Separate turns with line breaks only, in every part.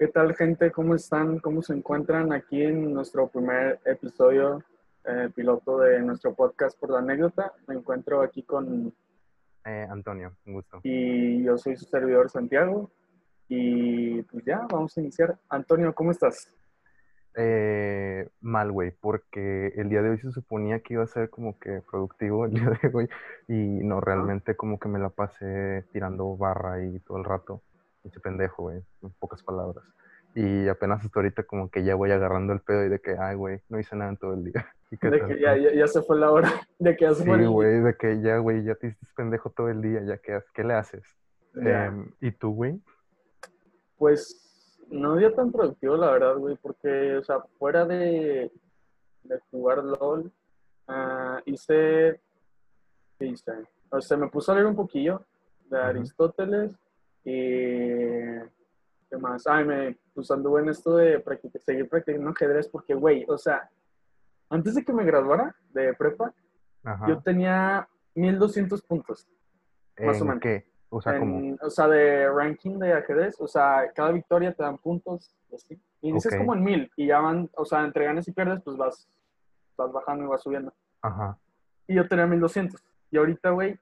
¿Qué tal gente? ¿Cómo están? ¿Cómo se encuentran aquí en nuestro primer episodio eh, piloto de nuestro podcast por la anécdota? Me encuentro aquí con...
Eh, Antonio, un gusto.
Y yo soy su servidor Santiago. Y pues ya, vamos a iniciar. Antonio, ¿cómo estás?
Eh, mal, güey, porque el día de hoy se suponía que iba a ser como que productivo el día de hoy y no, realmente como que me la pasé tirando barra y todo el rato. Ese pendejo, güey, en pocas palabras. Y apenas hasta ahorita como que ya voy agarrando el pedo y de que, ay, güey, no hice nada en todo el día.
De que ya, ya, ya, se fue la hora, de que ya se
sí,
fue
güey, de que ya, güey, ya te hiciste pendejo todo el día, ya que, ¿qué le haces? Eh, ¿Y tú, güey?
Pues no había tan productivo, la verdad, güey, porque, o sea, fuera de, de jugar LOL, uh, hice, ¿qué hice? O sea, me puse a leer un poquillo de uh -huh. Y... ¿Qué más? Ay, me pues anduve en esto de practicar, seguir practicando ajedrez porque, güey, o sea, antes de que me graduara de prepa, Ajá. yo tenía 1200 puntos. Más o menos.
¿Qué? O sea,
en,
¿cómo?
O sea, de ranking de ajedrez, o sea, cada victoria te dan puntos, así. Y dices
Ok.
como en mil, y ya van, o sea, entre ganes y pierdes, pues vas, vas bajando y vas subiendo.
Ajá.
Y yo tenía 1200. Y ahorita, güey,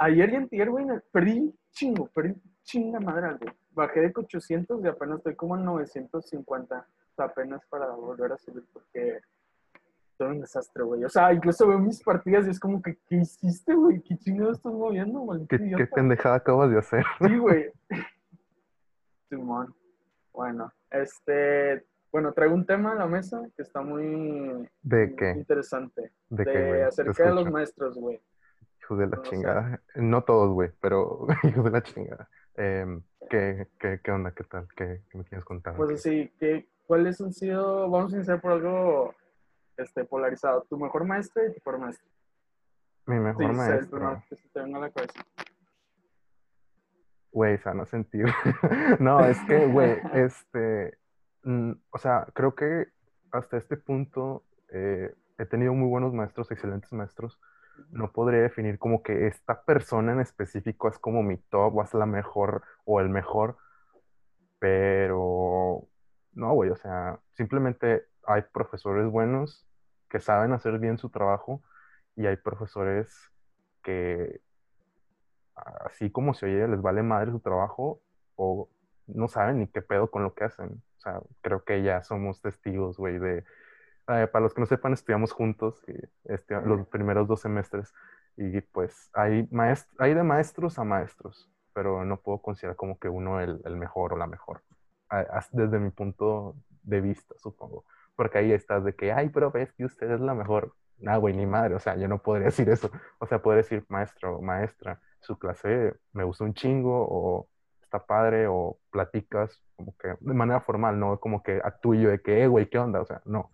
ayer y antier, güey, perdí chingo, perdí chinga madre, güey. Bajé de 800 y apenas estoy como en 950. O sea, apenas para volver a subir porque soy un desastre, güey. O sea, incluso veo mis partidas y es como que, ¿qué hiciste, güey? ¿Qué chingados estás moviendo, güey?
¿Qué, qué pendejada acabas de hacer?
Sí, güey. Simón. Bueno, este, bueno, traigo un tema a la mesa que está muy,
¿De qué?
interesante.
¿De
De,
qué, güey?
Acerca de los maestros, güey.
De la
No sé.
chingada. No todos, güey, pero hijo de la chingada. Em, ¿qué, qué, ¿Qué onda? ¿Qué tal? ¿Qué, qué me quieres contar?
Pues así, ¿qué, ¿cuáles han sido? Vamos a iniciar por algo este, polarizado. Tu mejor maestro y tu peor maestro.
Mi
Sí,
mejor
sí, el
maestro.
primero que se te venga a la cabeza.
Güey, sano sentido. No, es que, güey, este, mm, o sea, creo que hasta este punto eh, he tenido muy buenos maestros, excelentes maestros. No podría definir como que esta persona en específico es como mi top o es la mejor o el mejor, pero no, güey, o sea, simplemente hay profesores buenos que saben hacer bien su trabajo y hay profesores que así como se oye, les vale madre su trabajo o no saben ni qué pedo con lo que hacen. O sea, creo que ya somos testigos, güey, de... eh, para los que no sepan, estudiamos juntos y este, los primeros dos semestres y pues hay, hay de maestros a maestros, pero no puedo considerar como que uno el, el mejor o la mejor, a- desde mi punto de vista, supongo. Porque ahí estás de que, ay, pero ves que usted es la mejor. Nah, güey, ni madre, o sea, yo no podría decir eso. O sea, podría decir maestro maestra, su clase me gustó un chingo o está padre o platicas como que de manera formal, no como que a tuyo de que, eh, güey, ¿qué onda? O sea, no.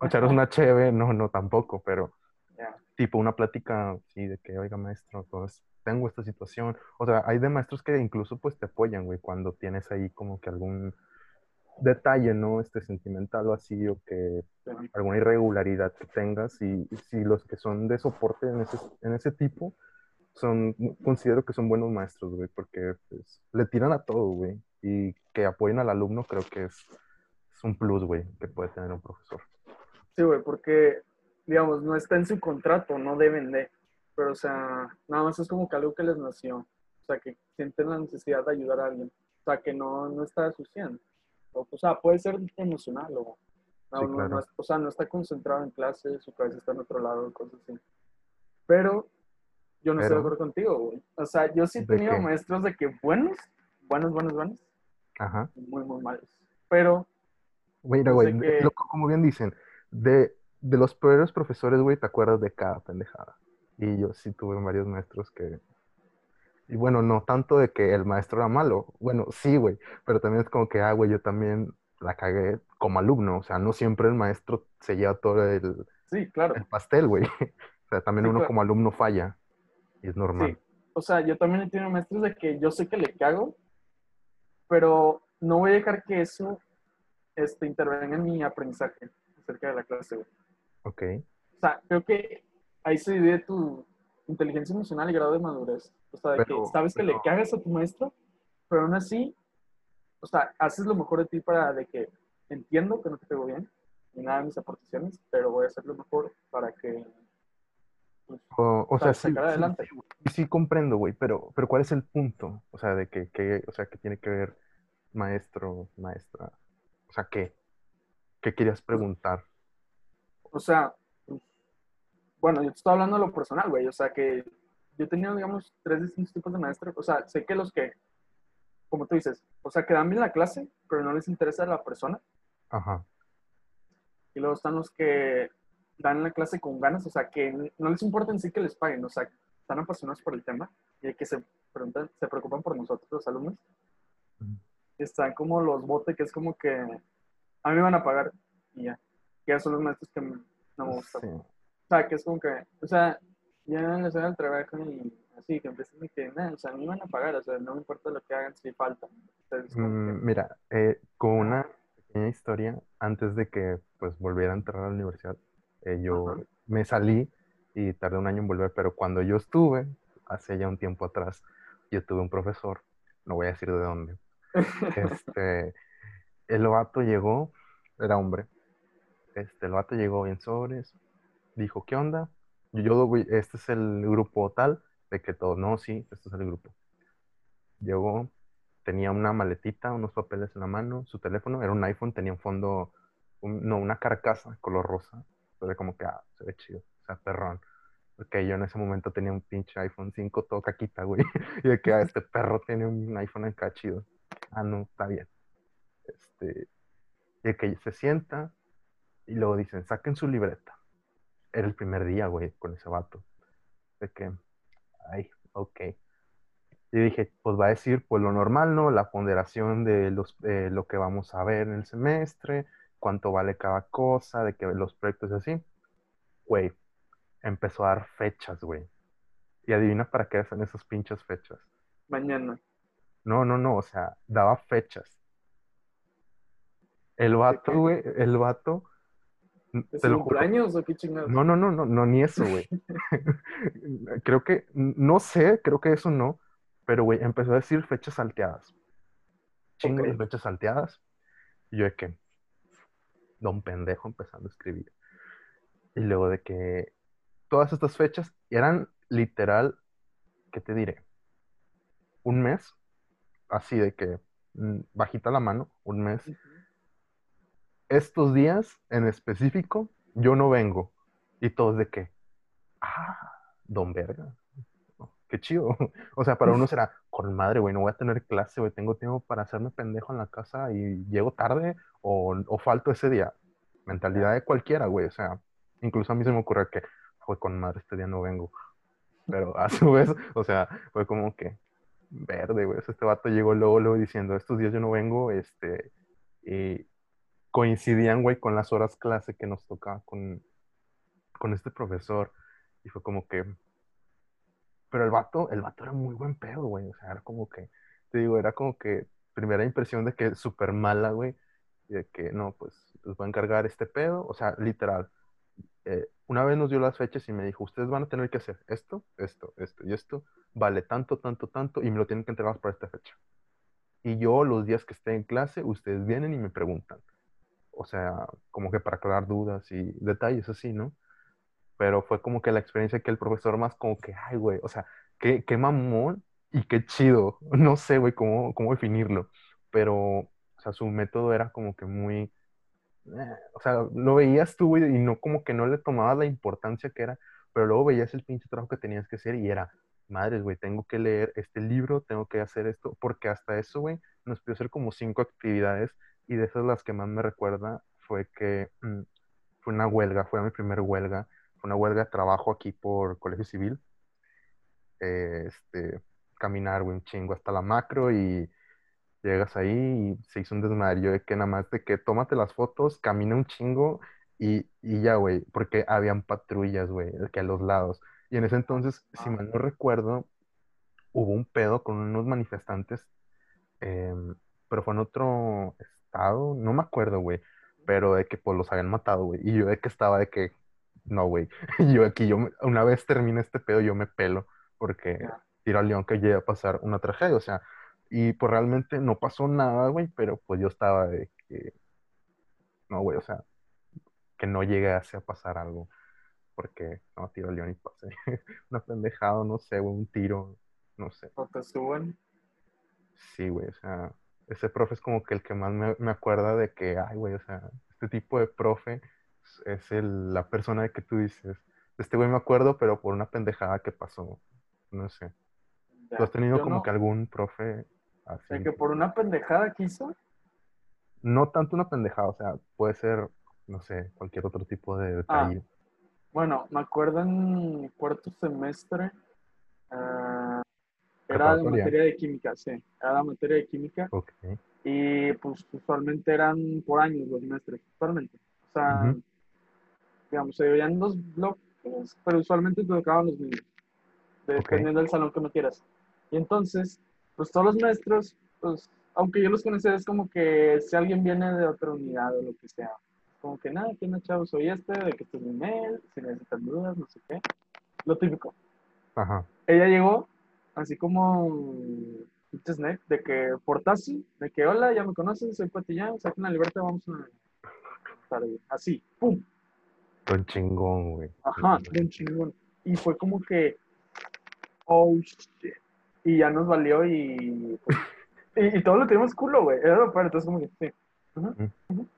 O echaros una cheve, no, no tampoco, pero
Ya.
tipo una plática, sí, de que, oiga, maestro, pues tengo esta situación. O sea, hay de maestros que incluso pues te apoyan, güey, cuando tienes ahí como que algún detalle, ¿no? Este sentimental o así, o que alguna irregularidad que tengas y, y si los que son de soporte en ese, en ese tipo son, considero que son buenos maestros, güey, porque pues, le tiran a todo, güey, y que apoyen al alumno creo que es, es un plus, güey, que puede tener un profesor.
Sí, güey, porque, digamos, no está en su contrato, no deben de. Pero, o sea, nada más es como que algo que les nació. O sea, que sienten la necesidad de ayudar a alguien. O sea, que no, no está 100. O, o sea, puede ser emocional o... No,
Sí,
no-
claro.
no es- o sea, no está concentrado en clase, su cabeza está en otro lado, cosas así. Pero yo no estoy de acuerdo contigo, güey. O sea, yo sí he
¿De
tenido
qué?
maestros de que buenos, buenos, buenos, buenos,
Ajá.
muy, muy malos. Pero,
Mira,
Pues
güey,
que-
como bien dicen, de, de los peores profesores, güey, te acuerdas de cada pendejada. Y yo sí tuve varios maestros que... Y bueno, no tanto de que el maestro era malo. Bueno, sí, güey, pero también es como que, ah, güey, yo también la cagué como alumno. O sea, no siempre el maestro se lleva todo el,
sí, claro.
el pastel, güey. O sea, también
Sí,
uno
claro.
como alumno falla. Es normal.
Sí. O sea, yo también he tenido maestros de que yo sé que le cago, pero no voy a dejar que eso este, intervenga en mi aprendizaje acerca de la clase, güey.
Ok.
O sea, creo que ahí se divide tu inteligencia emocional y grado de madurez. O sea, de
Pero-
que sabes que
pero-
le cagas a tu maestro, pero aún así o sea, haces lo mejor de ti para de que entiendo que no te pego bien y nada de mis aportaciones, pero voy a hacer lo mejor para que
pues, o, sea, sí,
adelante.
Sí, sí, comprendo, güey, pero, pero ¿cuál es el punto? O sea, de que, que, o sea, que tiene que ver maestro, maestra. O sea, ¿qué? ¿Qué querías preguntar?
O sea, bueno, yo te estoy hablando de lo personal, güey. O sea, que yo tenía, digamos, tres distintos tipos de maestros. O sea, sé que los que, como tú dices, o sea, que dan bien la clase, pero no les interesa la persona.
Ajá.
Y luego están los que dan la clase con ganas, o sea, que no les importa en sí que les paguen, o sea, están apasionados por el tema y que se, preguntan, se preocupan por nosotros, los alumnos. Están como los botes, que es como que a mí me van a pagar y ya. Que son los maestros que no me gustan. O sea, que es como que, o sea, ya les doy el trabajo y así, que empiecen y que, nada, o sea, a mí me van a pagar, o sea, no me importa lo que hagan si falta.
Mm, mira, eh, con una pequeña historia, antes de que pues volviera a entrar a la universidad, eh, yo me salí y tardé un año en volver, pero cuando yo estuve, hace ya un tiempo atrás, yo tuve un profesor, no voy a decir de dónde. este, el vato llegó, era hombre, este, el vato llegó bien sobres, dijo, ¿qué onda? Yo, este es el grupo tal, de que todo, no, sí, este es el grupo. Llegó, tenía una maletita, unos papeles en la mano, su teléfono, era un iPhone, tenía un fondo, no, una carcasa color rosa, se como que, ah, se ve chido, o sea, perrón. Porque yo en ese momento tenía un pinche iPhone 5 todo caquita, güey. Y de que, ah, este perro tiene un iPhone acá chido. Ah, no, está bien. Este, y de que se sienta y luego dicen, saquen su libreta. Era el primer día, güey, con ese vato. De que, ay, ok. Y dije, pues va a decir, pues lo normal, ¿no? La ponderación de los, lo que vamos a ver en el semestre, cuánto vale cada cosa, de que los proyectos y así. Güey, empezó a dar fechas, güey. Y adivina para qué hacen esas pinches fechas.
Mañana.
No, no, no, o sea, daba fechas. El vato, güey, el vato.
¿Es el cumpleaños o qué chingados?
No, no, no, no, no, ni eso, güey. creo que, no sé, creo que eso no, pero, güey, empezó a decir fechas salteadas. Chingo de fechas salteadas. Y yo de que, don pendejo empezando a escribir. Y luego de que todas estas fechas eran literal, ¿qué te diré? Un mes, así de que mm, bajita la mano, un mes. Estos días en específico, yo no vengo. Y todos de que, ah, don verga, qué chido. O sea, para uno será, con madre, güey, no voy a tener clase, güey, tengo tiempo para hacerme pendejo en la casa y llego tarde o, o falto ese día. Mentalidad de cualquiera, güey. O sea, incluso a mí se me ocurre que fue con madre, este día no vengo. Pero a su vez, o sea, fue como que verde, güey. este vato llegó luego, luego diciendo, estos días yo no vengo, este, y coincidían, güey, con las horas clase que nos tocaba con, con este profesor. Y fue como que, pero el vato, el vato era muy buen pedo, güey. O sea, era como que, te digo, era como que primera impresión de que súper mala, güey. De que, no, pues, les voy a encargar este pedo. O sea, literal. Eh, una vez nos dio las fechas y me dijo, ustedes van a tener que hacer esto, esto, esto y esto. Vale tanto, tanto, tanto. Y me lo tienen que entregar para esta fecha. Y yo, los días que esté en clase, ustedes vienen y me preguntan. O sea, como que para aclarar dudas y detalles así, ¿no? Pero fue como que la experiencia que el profesor más como que, ay, güey, o sea, qué, qué mamón y qué chido. No sé, güey, cómo, cómo definirlo. Pero, o sea, su método era como que muy, eh, o sea, lo veías tú, güey, y no como que no le tomabas la importancia que era, pero luego veías el pinche trabajo que tenías que hacer y era, madres, güey, tengo que leer este libro, tengo que hacer esto, porque hasta eso, güey, nos pidió hacer como cinco actividades y de esas las que más me recuerda fue que mm, fue una huelga, fue mi primer huelga, una huelga de trabajo aquí por Colegio Civil. Eh, este, caminar, un chingo hasta la macro y llegas ahí y se hizo un desmadre de que nada más de que tómate las fotos, camina un chingo y, y ya, güey, porque habían patrullas, güey, que a los lados. Y en ese entonces, si ah. mal no recuerdo, hubo un pedo con unos manifestantes, em, pero fue en otro estado, no me acuerdo, güey, pero de que pues los habían matado, güey. Y yo de que estaba de que, no, güey, yo aquí, yo, una vez termine este pedo, yo me pelo, porque tiro al león que llegue a pasar una tragedia, o sea, Y pues realmente no pasó nada, güey, pero pues yo estaba de que, no, güey, o sea, que no llegase a pasar algo. Porque, no, tiro el león y pasé. Una pendejada, no sé, güey, un tiro, no sé.
¿O te suben?
Sí, güey, o sea, ese profe es como que el que más me, me acuerda de que, ay, güey, o sea, este tipo de profe es, el, la persona de que tú dices, este güey me acuerdo, pero por una pendejada que pasó, no sé.
Ya,
¿Tú has tenido como
no.
que algún profe así?
De que por una pendejada que hizo,
No tanto una pendejada, o sea, puede ser, no sé, cualquier otro tipo de detalle.
bueno, me acuerdo en cuarto semestre, ah, era la
Preparatoria.
materia de química, sí, era la materia de química. Y pues usualmente eran por años los semestres, usualmente. O sea. Digamos, se veían dos bloques, pero usualmente te tocaban los mismos, dependiendo del salón que metieras. Y entonces, pues todos los maestros, pues, aunque yo los conocía, es como que si alguien viene de otra unidad o lo que sea, como que nada, ¿quién es chavo? Soy este, de que este es mi mail, si necesitan dudas, no sé qué. Lo típico.
Ajá.
Ella llegó, así como snack, de que portazo, de que hola, ya me conocen, soy Patillán, saquen la libertad, vamos a. Así, pum,
Don chingón, güey.
ajá, de un chingón. Y fue como que, oh shit. Y ya nos valió y, pues, y, y todos lo teníamos culo, güey. Era lo peor, entonces como que, sí.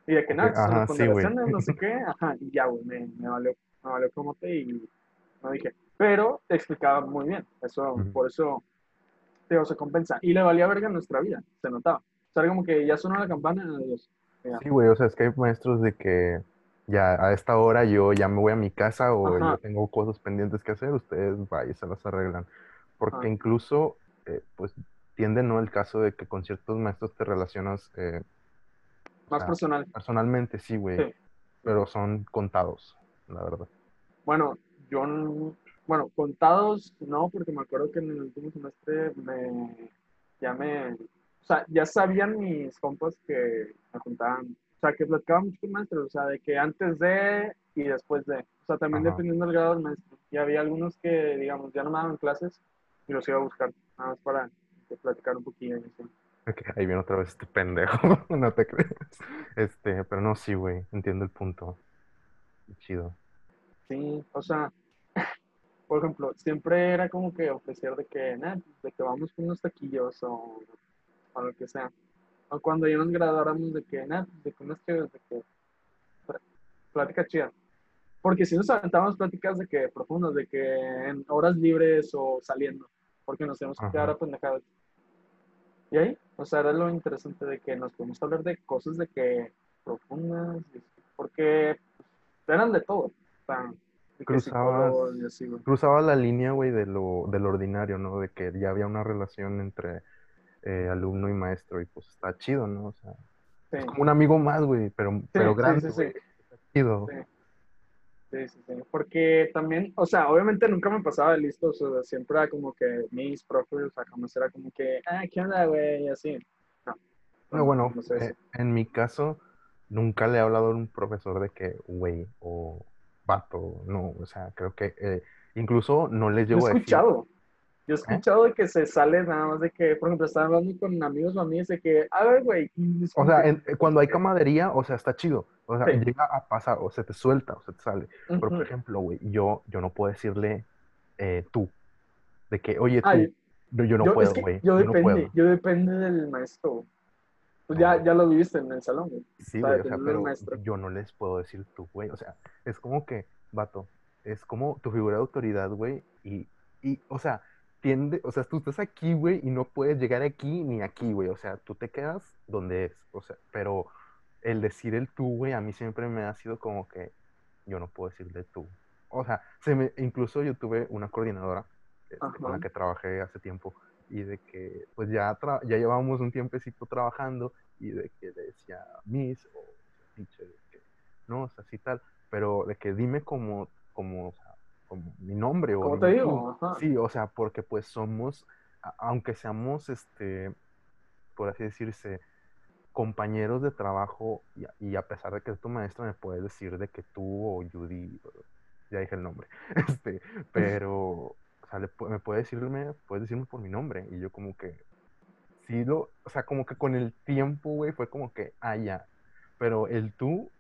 Y de que nada, son
ajá,
las
sí,
no sé qué, ajá, y ya, güey, me, me valió, me valió como te y no dije. Pero te explicaba muy bien, eso, por eso, digo, se compensa. Y le valía verga nuestra vida, se notaba. O sea, como que ya sonó la campana, adiós. Ya.
Sí, güey, o sea, es que hay maestros de que ya a esta hora yo ya me voy a mi casa o
Ajá.
yo tengo cosas pendientes que hacer, ustedes vayan, se las arreglan. Porque
Ajá.
incluso, eh, pues, tiende, ¿no? El caso de que con ciertos maestros te relacionas eh,
Más
Ah.
personal.
personalmente, sí, güey,
Sí.
pero son contados, la verdad.
Bueno, yo, bueno, contados no, porque me acuerdo que en el último semestre me, ya me, o sea, ya sabían mis compas que me juntaban, sea, que platicaban mucho con maestros, o sea, de que antes de y después de, o sea, también
Ajá.
dependiendo del grado del maestro. Y había algunos que, digamos, ya no me daban clases y los iba a buscar, nada más para platicar un poquillo. y así.
Ok, ahí viene otra vez este pendejo, no te creas. Este, pero no, sí, güey, entiendo el punto. Chido.
Sí, o sea, por ejemplo, siempre era como que ofrecer de que, nah, de que vamos con unos taquillos o, o lo que sea. O cuando ya nos graduáramos de que, pues, de que unas chéves, de que pl- plática chida. Porque si nos aventábamos pláticas de que profundas, de que en horas libres o saliendo, porque nos tenemos que quedar a pendejadas. Y ahí, o sea, era lo interesante de que nos podemos hablar de cosas de que profundas, porque eran de todo. Sea, de que
Cruzabas-
así,
la línea, güey, de lo, del ordinario, ¿no? De que ya había una relación entre eh, alumno y maestro y pues está chido, ¿no? O sea,
Sí,
es como un amigo más, güey, pero, pero
sí,
grande,
sí.
Está chido.
Sí. Sí, sí, sí. Porque también, o sea, obviamente nunca me pasaba de listo, o sea, siempre era como que mis profes, o sea, jamás era como que, ah, ¿qué onda, güey? Y así. No,
No, bueno,
no sé eso.
eh, en mi caso, nunca le he hablado a un profesor de que, güey, o vato, no, o sea, creo que eh, incluso no les
Yo
llego
he
a decir,
escuchado, yo he escuchado que se sale nada más de que, por ejemplo, están hablando con amigos o amigas de que, a ver, güey, es
o sea,
que,
en- eh, cuando hay camaradería, o sea, está chido, o sea,
Sí.
llega a pasar, o se te suelta, o se te sale, pero por ejemplo, güey, yo, yo no puedo decirle eh, tú, de que, oye, tú,
Ay,
yo, yo no
yo, es
puedo,
que
güey,
yo
yo no
depende,
puedo.
yo depende del maestro. Pues
No,
ya, ya lo viviste en el salón, güey.
Sí, güey, o sea, pero yo no les puedo decir tú, güey, o sea, es como que, vato, es como tu figura de autoridad, güey, y, y, o sea, tiende, o sea, tú estás aquí, güey, y no puedes llegar aquí ni aquí, güey, o sea, tú te quedas donde es, o sea, pero el decir el tú, güey, a mí siempre me ha sido como que yo no puedo decirle tú. O sea, se me, incluso yo tuve una coordinadora este, con la que trabajé hace tiempo y de que pues ya, tra- ya llevábamos un tiempecito trabajando y de que le decía Miss o teacher, de que no, o sea, así tal, pero de que dime como, como, o sea, como mi nombre o
¿Cómo te digo? Ajá.
Sí, o sea, porque pues somos, aunque seamos, este, por así decirse, compañeros de trabajo y a, y a pesar de que es tu maestro me puedes decir de que tú o Judy, ya dije el nombre, este, pero, o sea, le me puede decirme, puedes decirme por mi nombre y yo como que, sí lo, o sea, como que con el tiempo, güey, fue como que, ah, ya. Pero el tú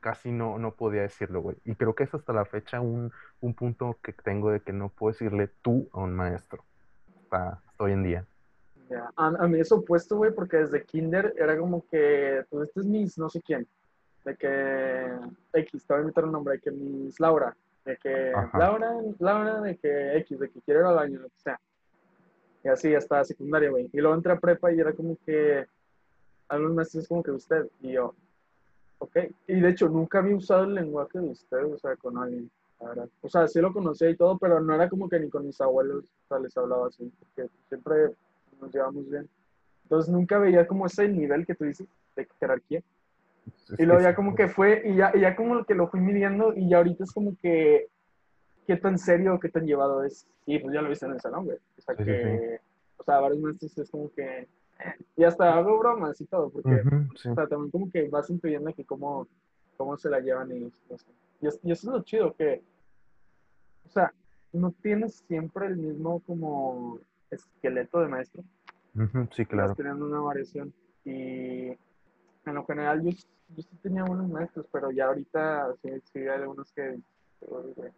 casi no, no podía decirlo, güey. Y creo que es hasta la fecha un, un punto que tengo de que no puedo decirle tú a un maestro. Hasta, hasta hoy en día.
Ya, A, a mí es opuesto, güey, porque desde kinder era como que, pues este es mis no sé quién, de que X, te voy a invitar un nombre, de que mis Laura, de que
Ajá.
Laura, Laura, de que X, de que quiero ir al baño, lo que sea. Y así hasta secundaria, güey. Y luego entré a prepa y era como que, algunos maestros como que usted, y yo, ok. Y de hecho, nunca había usado el lenguaje de usted, o sea, con alguien. O sea, sí lo conocía y todo, pero no era como que ni con mis abuelos, o sea, les hablaba así, porque siempre nos llevamos bien. Entonces nunca veía como ese nivel que tú dices de jerarquía. Y luego ya como que fue, y ya, y ya como que lo fui midiendo, y ya ahorita es como que, qué tan serio, qué tan llevado es. Y pues ya lo viste en el salón, güey. O sea que, o sea, varios maestros es como que, y hasta hago bromas y todo, porque,
Ujú, sí.
o sea, también como que vas intuyendo que cómo, cómo se la llevan y, y, es- y eso es lo chido, que, o sea, no tienes siempre el mismo como esqueleto de maestro,
Ujú, sí,
vas
claro.
teniendo una variación. Y en lo general yo, yo sí tenía buenos maestros, pero ya ahorita sí, sí hay algunos que...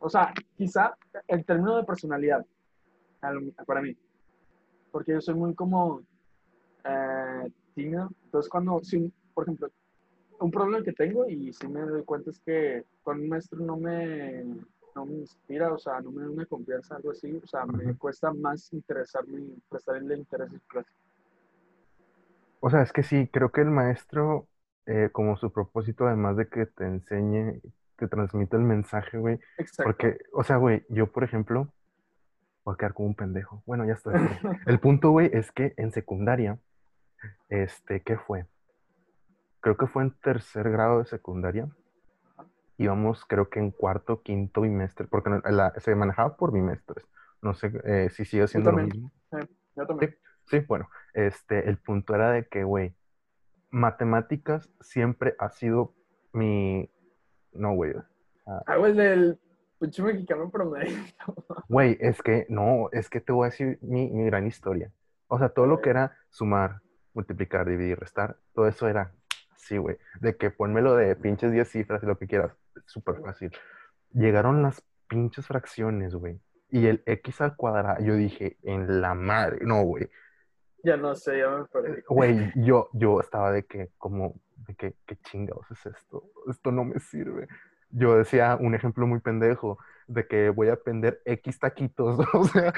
O sea, quizá el término de personalidad, al- para mí, porque yo soy muy como eh, tímido, entonces cuando, sí, por ejemplo, un problema que tengo y sí me doy cuenta es que con un maestro no me, no me inspira, o sea, no me da una confianza, algo así, o sea, me
Ujú.
cuesta más interesarme y prestarle interés su clase.
O sea, es que sí, creo que el maestro, eh, como su propósito, además de que te enseñe, te transmite el mensaje, güey.
Exacto.
Porque, o sea, güey, yo, por ejemplo, voy a quedar como un pendejo. Bueno, ya estoy. El punto, güey, es que en secundaria, este, ¿qué fue? Creo que fue en tercer grado de secundaria. Íbamos, creo que en cuarto, quinto bimestre, porque la- se manejaba por bimestres. No sé eh, si sigue siendo lo mismo.
Eh, yo también.
Sí, bueno, este, el punto era de que, güey, matemáticas siempre ha sido mi... No, güey.
Ah, güey, el del pinche mexicano promedio.
Güey, es que, no, es que te voy a decir mi, mi gran historia. O sea, todo lo que era sumar, multiplicar, dividir, restar, todo eso era así, güey. De que ponmelo de pinches 10 cifras y lo que quieras. Súper fácil. Llegaron las pinches fracciones, güey. Y el x al cuadrado, yo dije, en la madre, no, güey.
Ya no sé, ya me perdí.
Güey, yo, yo estaba de que, como, de que, ¿qué chingados es esto? Esto no me sirve. Yo decía un ejemplo muy pendejo, de que voy a vender X taquitos, o sea,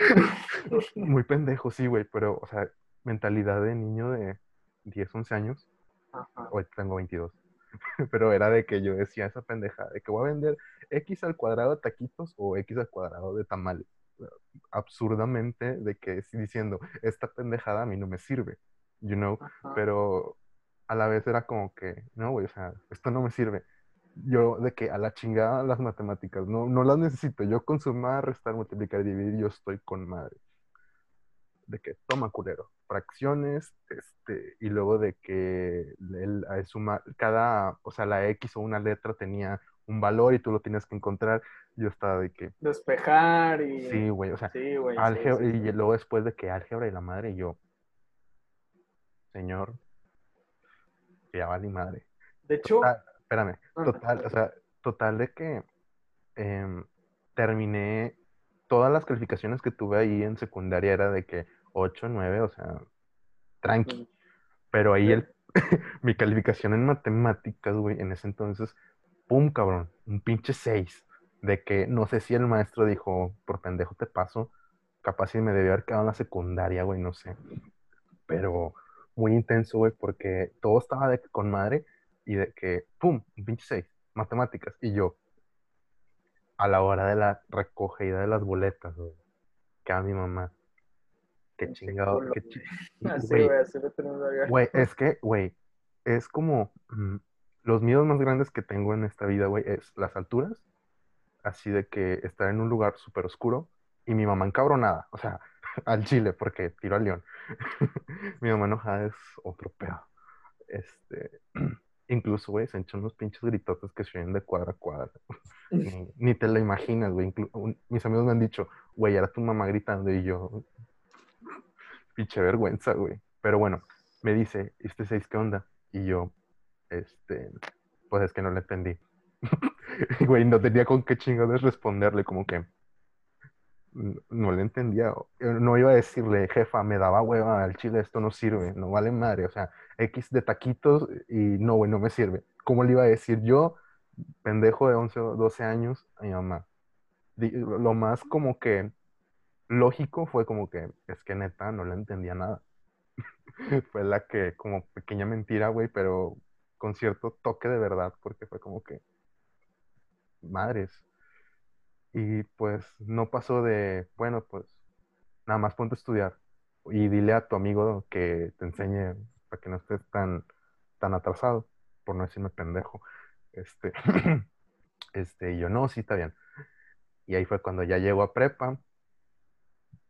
muy pendejo, sí, güey, pero, o sea, mentalidad de niño de 10, 11 años,
Ajá.
hoy tengo 22, pero era de que yo decía esa pendeja, de que voy a vender X al cuadrado de taquitos o X al cuadrado de tamales. Absurdamente de que diciendo, esta pendejada a mí no me sirve, you know,
Ajá.
pero a la vez era como que, no, güey, o sea, esto no me sirve. Yo de que a la chingada las matemáticas, no, no las necesito. Yo con sumar, restar, multiplicar y dividir, yo estoy con madre. De que toma culero. Fracciones, este, y luego de que el sumar, cada, o sea, la X o una letra tenía un valor y tú lo tienes que encontrar. Yo estaba de que,
Despejar y.
sí, güey, o sea,
Sí, güey.
álgebra,
sí, sí.
y luego después de que álgebra y la madre, y yo, señor, ya vale madre.
De hecho,
Total, espérame,
Ah,
total, o sea, total de que em, terminé todas las calificaciones que tuve ahí en secundaria era de que 8, 9, o sea, tranqui. Pero ahí el, mi calificación en matemáticas, güey, en ese entonces, pum, cabrón, un pinche 6. De que no sé si el maestro dijo, por pendejo te paso, capaz si me debió haber quedado en la secundaria, güey, no sé. Pero muy intenso, güey, porque todo estaba de que con madre y de que, pum, un pinche 6, matemáticas. Y yo, a la hora de la recogida de las boletas, güey, que a mi mamá, qué chingado, qué chi-
Así,
güey,
así lo tenemos acá.
Güey, es que, güey, es como mm, los miedos más grandes que tengo en esta vida, güey, es las alturas, así de que estar en un lugar súper oscuro y mi mamá encabronada, o sea, al chile, porque tiro al león. mi mamá enojada es otro pedo. Este, incluso, güey, se echan unos pinches gritotes que se oyen de cuadra a cuadra. Ni, ni te lo imaginas, güey. Mis amigos me han dicho, güey, era tu mamá gritando y yo, pinche vergüenza, güey. Pero bueno, me dice, ¿este 6 qué onda? Y yo, este, pues es que no le entendí. Güey, no tenía con qué chingados responderle, como que no le entendía. No iba a decirle, jefa, me daba hueva al chile, esto no sirve, no vale madre. O sea, X de taquitos y no, güey, no me sirve. ¿Cómo le iba a decir yo, pendejo de 11 o 12 años, a mi mamá? Lo más como que lógico fue como que, es que neta, no le entendía nada. fue la que, como pequeña mentira, güey, pero con cierto toque de verdad, porque fue como que, madres. Y pues no pasó de, bueno, pues nada más ponte a estudiar y dile a tu amigo que te enseñe para que no estés tan, tan atrasado, por no decirme pendejo. Este, este, y yo, no, sí, está bien. Y ahí fue cuando ya llego a prepa,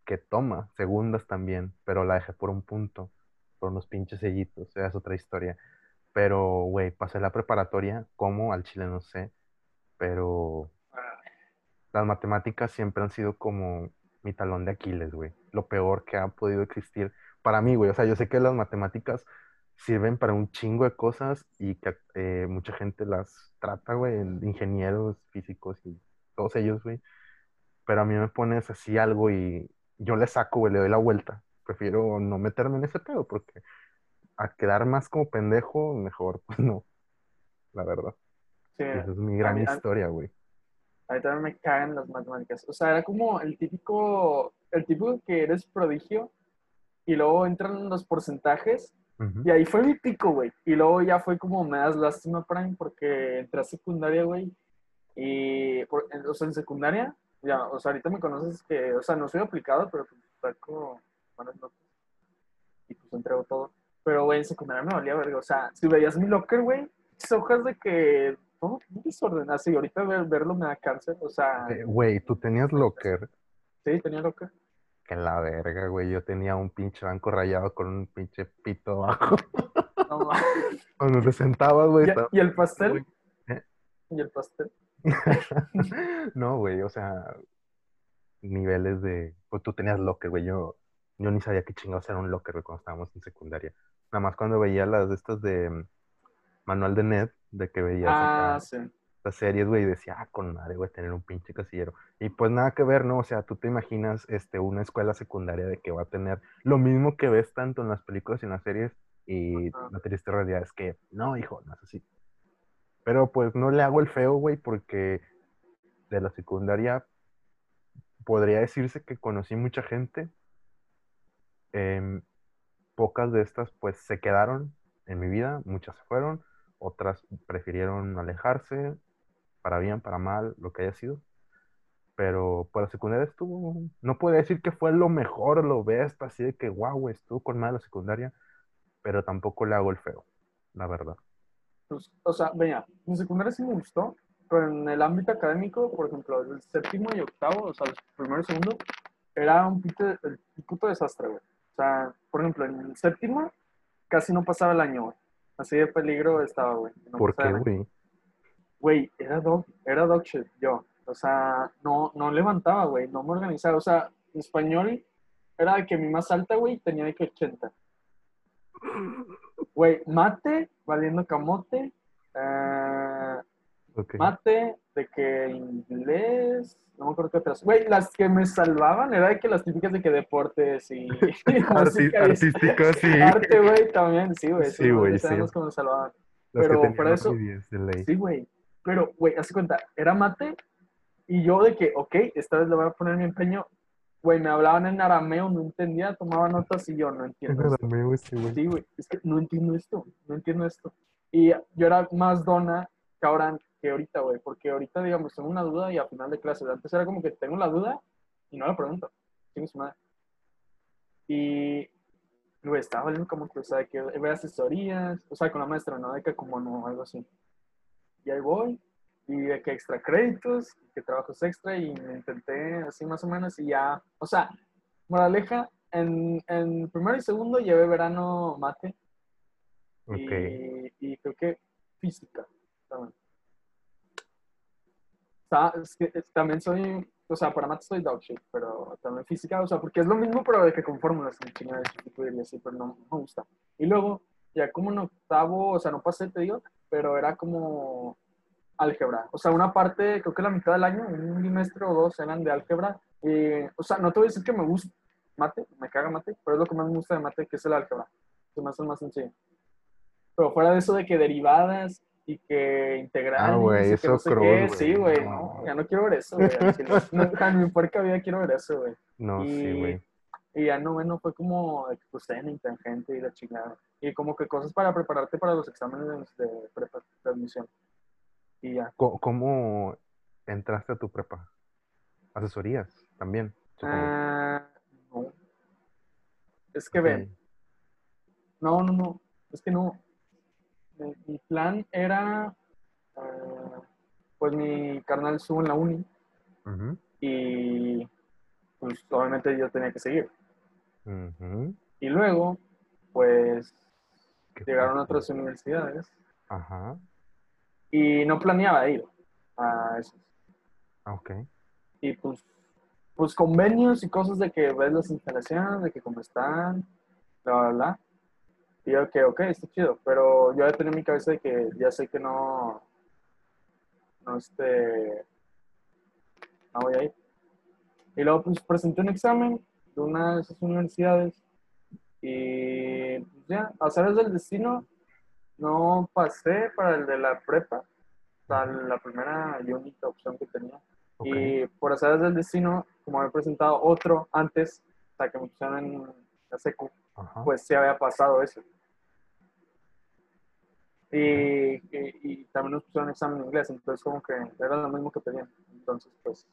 que toma segundas también, pero la dejé por un punto, por unos pinches sellitos, esa es otra historia. Pero, güey, pasé la preparatoria, como al chile no sé, pero las matemáticas siempre han sido como mi talón de Aquiles, güey. Lo peor que ha podido existir para mí, güey. O sea, yo sé que las matemáticas sirven para un chingo de cosas y que eh, mucha gente las trata, güey, ingenieros, físicos y todos ellos, güey. Pero a mí me pones así algo y yo le saco, le doy la vuelta. Prefiero no meterme en ese pedo porque a quedar más como pendejo, mejor, pues no, la verdad. Sí, Esa es mi gran historia, güey.
A mí también me caen las matemáticas. O sea, era como el típico, el típico que eres prodigio y luego entran los porcentajes y ahí fue mi pico, güey. Y luego ya fue como me das lástima, Prime, porque entré a secundaria, güey. Y, o sea, en secundaria, ya, o sea, ahorita me conoces que, o sea, no soy aplicado, pero pues saco buenas notas. Y pues entrego todo. Pero, güey, en secundaria me valía verga. O sea, si veías mi locker, güey, hojas de que todo desordenado. Y ahorita verlo me da cáncer. O sea.
Eh, güey, ¿tú tenías locker?
Sí, tenía locker.
Que la verga, güey. Yo tenía un pinche banco rayado con un pinche pito abajo. No Cuando te sentabas, güey.
¿Y, el pastel? ¿Eh? ¿Y el pastel?
no, güey, o sea, niveles de. Pues tú tenías locker, güey. Yo, yo ni sabía qué chingados era un locker, güey, cuando estábamos en secundaria. Nada más cuando veía las de estas de mm, Manual de Net, de que veías
ah, sí.
las series, güey, y decía, ah, con madre, güey, tener un pinche casillero. Y pues nada que ver, ¿no? O sea, tú te imaginas este, una escuela secundaria de que va a tener lo mismo que ves tanto en las películas y en las series, y la triste realidad es que, no, hijo, no es así. Pero pues no le hago el feo, güey, porque de la secundaria podría decirse que conocí mucha gente. Em, pocas de estas pues se quedaron en mi vida, muchas se fueron, otras prefirieron alejarse, para bien, para mal, lo que haya sido. Pero por la secundaria estuvo, no puedo decir que fue lo mejor, lo best, así de que wow, estuvo con mal la secundaria, pero tampoco le hago el feo, la verdad.
Pues, o sea, venga, mi secundaria sí me gustó, pero en el ámbito académico, por ejemplo, el séptimo y octavo, o sea, el primero y segundo, era un, pito, el, puto desastre, güey. O sea, por ejemplo, en el séptimo casi no pasaba el año, güey. Así de peligro estaba, güey.
¿Por qué, güey?
Güey, era dog, era dog shit, yo. O sea, no, no levantaba, güey, no me organizaba. O sea, en español era de que mi más alta, güey, tenía de que 80. Güey, mate, valiendo camote. Uh, Mate, de que inglés, no me acuerdo qué otras. Güey, las que me salvaban era de que las típicas de que deportes y.
artísticas, sí.
Arte, güey, también, sí, güey.
Sí, güey, sí.
Los que me salvaban. Pero para eso. Sí, güey. Pero, güey, hace cuenta, era mate y yo de que, ok, esta vez le voy a poner mi empeño. Güey, me hablaban en arameo, no entendía, tomaba notas y yo no entiendo.
En arameo,
sí, güey. Sí, güey, es que no entiendo esto, no entiendo esto. Y yo era más dona que ahora que ahorita, güey, porque ahorita, digamos, tengo una duda y a final de clase, antes era como que tengo la duda y no la pregunto. Madre. Y, güey, estaba valiendo como que, o sea, que ve asesorías, o sea, con la maestra, ¿no? De que como no, algo así. Y ahí voy, y de que extra créditos, que trabajos extra, y me intenté así más o menos, y ya, o sea, moraleja, en, en primero y segundo llevé verano mate. Y, y creo que física también es que también soy o sea, para mates soy dog shit, pero también física, o sea, porque es lo mismo, pero de que con fórmulas, y así, pero no, no me gusta. Y luego, ya como en octavo, o sea, no pasé, te digo, pero era como álgebra. O sea, una parte, creo que la mitad del año, un bimestre o dos eran de álgebra. Y, o sea, no te voy a decir que me gusta mate, me caga mate, pero es lo que más me gusta de mate, que es el álgebra. Se me hace más sencillo. Pero fuera de eso de que derivadas y que integrales
Ah, güey, eso
no sé
cruz,
qué, sí, güey,
No.
no, ya no quiero ver eso, güey. No, en mi puerca vida quiero ver eso, güey.
No,
y,
sí, güey.
y ya no, bueno, fue como de pues en tangente y la chingada. Y como que cosas para prepararte para los exámenes de prepa, de admisión. Y ya.
¿Cómo entraste a tu prepa? Asesorías también.
Ah, no. Es que
Ok.
ven, no, no, no, es que no. Mi, mi plan era, ah, pues mi carnal estuvo en la uni y pues obviamente yo tenía que seguir. Y luego, pues
¿Qué
llegaron otras universidades
Ajá,
y no planeaba ir a esos.
ah, ok.
Y pues, pues convenios y cosas de que ves las instalaciones, de que cómo están, bla, bla, bla. Y yo que, ok, está chido, pero yo ya tenía en mi cabeza de que ya sé que no, no, este, no voy a ir. Y luego pues presenté un examen de una de esas universidades y pues ya, a saber del destino, no pasé para el de la prepa, o sea, la primera y única opción que tenía. Y por hacer del destino, como había presentado otro antes, sea, que me pusieron en la secu,
Ajá.
pues sí había pasado eso. Y, y, y también nos pusieron examen en inglés, entonces como que era lo mismo que pedían. Entonces, pues,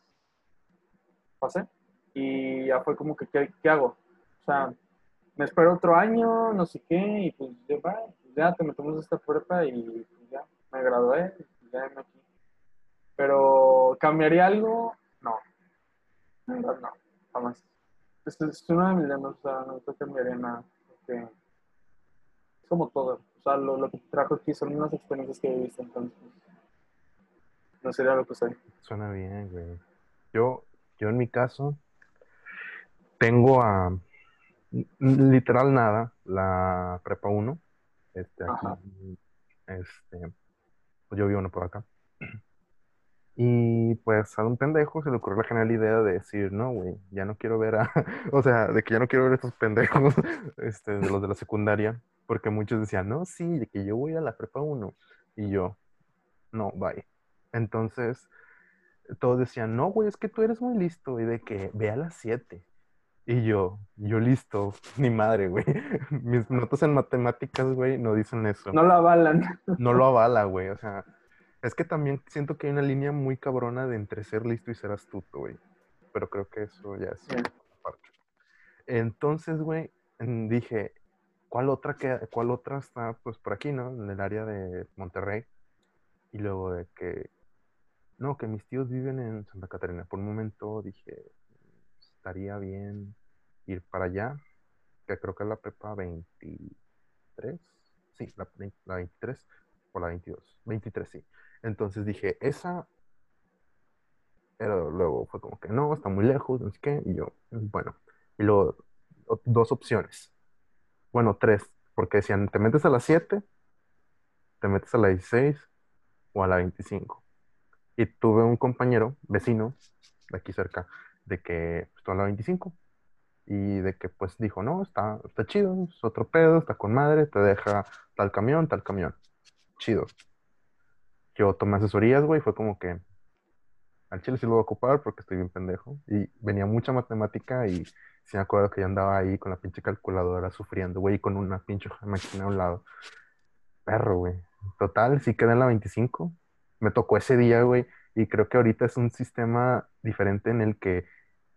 pasé. Y ya fue como que, ¿qué, qué hago? O sea, me espero otro año, no sé qué, y pues ya, va, te metemos a esta puerta y ya, me gradué, ya me aquí. Pero, ¿cambiaría algo? No. No, jamás. Es, es uno de mis lemas, o sea, no cambiaría nada. Porque es como todo. O sea, lo, lo que trajo aquí son unas experiencias que viviste, entonces no sería lo que soy.
Suena bien, güey. Yo, yo en mi caso, tengo a literal nada, la prepa 1. Este, aquí, este, pues yo vivo no por acá. Y pues a un pendejo se le ocurrió la genial idea de decir, no, güey, ya no quiero ver a, o sea, de que ya no quiero ver a estos pendejos, este, de los de la secundaria, porque muchos decían, no, sí, de que yo voy a la prepa 1. Y yo, no, bye. Entonces, todos decían, no, güey, es que tú eres muy listo y de que ve a las 7. Y yo, yo listo, ni madre, güey. Mis notas en matemáticas, güey, no dicen eso.
No lo avalan.
No lo avala, güey. O sea, es que también siento que hay una línea muy cabrona de entre ser listo y ser astuto, güey. Pero creo que eso ya es parte. Entonces, güey, dije, ¿cuál otra, queda- ¿cuál otra está, pues, por aquí, ¿no? En el área de Monterrey. Y luego de que, no, que mis tíos viven en Santa Catarina. Por un momento dije, estaría bien ir para allá, que creo que es la prepa 23. Sí, la, la 23 o la 22. 23, sí. Entonces dije, esa. Pero luego fue como que no, está muy lejos, no sé qué. Y yo, bueno. Y luego, dos opciones. Bueno, tres. Porque decían, te metes a las 7, te metes a la 16 o a la 25. Y tuve un compañero, vecino, de aquí cerca, de que estuvo a la 25. Y de que pues dijo, no, está, está chido, es otro pedo, está con madre, te deja tal camión, tal camión. Chido. Yo tomé asesorías, güey, fue como que al chile sí lo voy a ocupar porque estoy bien pendejo. Y venía mucha matemática y sí me acuerdo que yo andaba ahí con la pinche calculadora sufriendo, güey, con una pinche máquina a un lado. Perro, güey. Total, sí quedé en la 25. Me tocó ese día, güey, y creo que ahorita es un sistema diferente en el que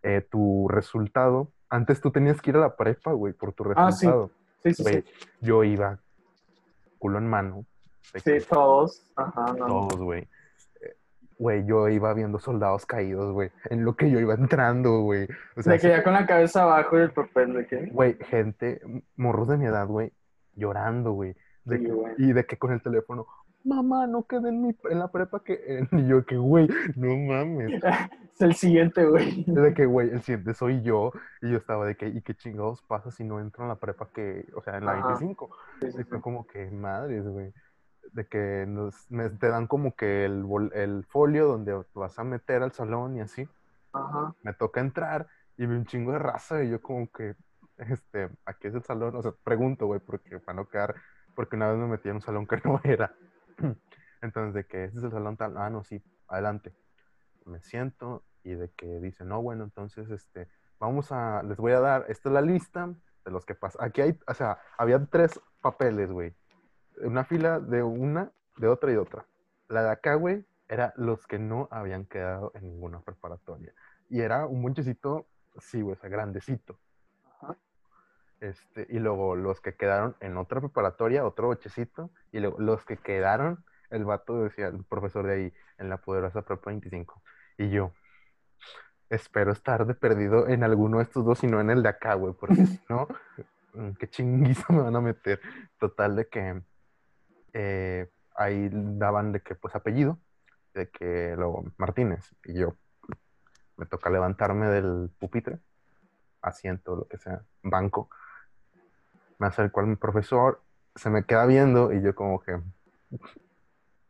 eh, tu resultado, antes tú tenías que ir a la prepa, güey, por tu
Ah, sí.
resultado.
Sí, sí,
Güey,
sí.
yo iba culo en mano.
Sí, todos. Ajá, no.
todos, güey. Eh, Güey, yo iba viendo soldados caídos, güey, en lo que yo iba entrando, güey. O sea,
De que ya con la cabeza abajo y el papel de que.
güey, gente, morros de mi edad, güey, llorando, güey. De
Sí,
y de que con el teléfono, mamá, no quedé en, mi, en la prepa que... Y yo que, güey, no mames.
Es el siguiente, güey.
De que, güey, el siguiente soy yo. Y yo estaba de que, ¿y qué chingados pasa si no entro en la prepa que, o sea, en la
Ajá.
25?
Sí, sí,
Y fue
sí.
como que, madres, güey. De que nos, me- te dan como que el, folio donde te vas a meter al salón y así.
Ajá.
Me toca entrar y vi un chingo de raza y yo como que, este, aquí es el salón. O sea, pregunto, güey, porque para no quedar, porque una vez me metí en un salón que no era. Entonces, de que este es el salón tal, ah, no, sí, adelante. Me siento y de que dice, no, bueno, entonces, este, vamos a, les voy a dar, esta es la lista de los que pasan. Aquí hay, o sea, había tres papeles, güey. Una fila de una, de otra y de otra. La de acá, güey, era los que no habían quedado en ninguna preparatoria. Y era un bonchecito, sí, güey, o sea, grandecito. Este, y luego los que quedaron en otra preparatoria, otro bochecito, y luego los que quedaron, el vato decía, el profesor de ahí, en la poderosa prepa 25. Y yo, espero estar de perdido en alguno de estos dos y no en el de acá, güey, porque si no, mm, qué chinguiza me van a meter. Total de que eh, ahí daban de que, pues, apellido, de que luego Martínez, y yo, me toca levantarme del pupitre, asiento, lo que sea, banco, me acerco al profesor, se me queda viendo y yo como que,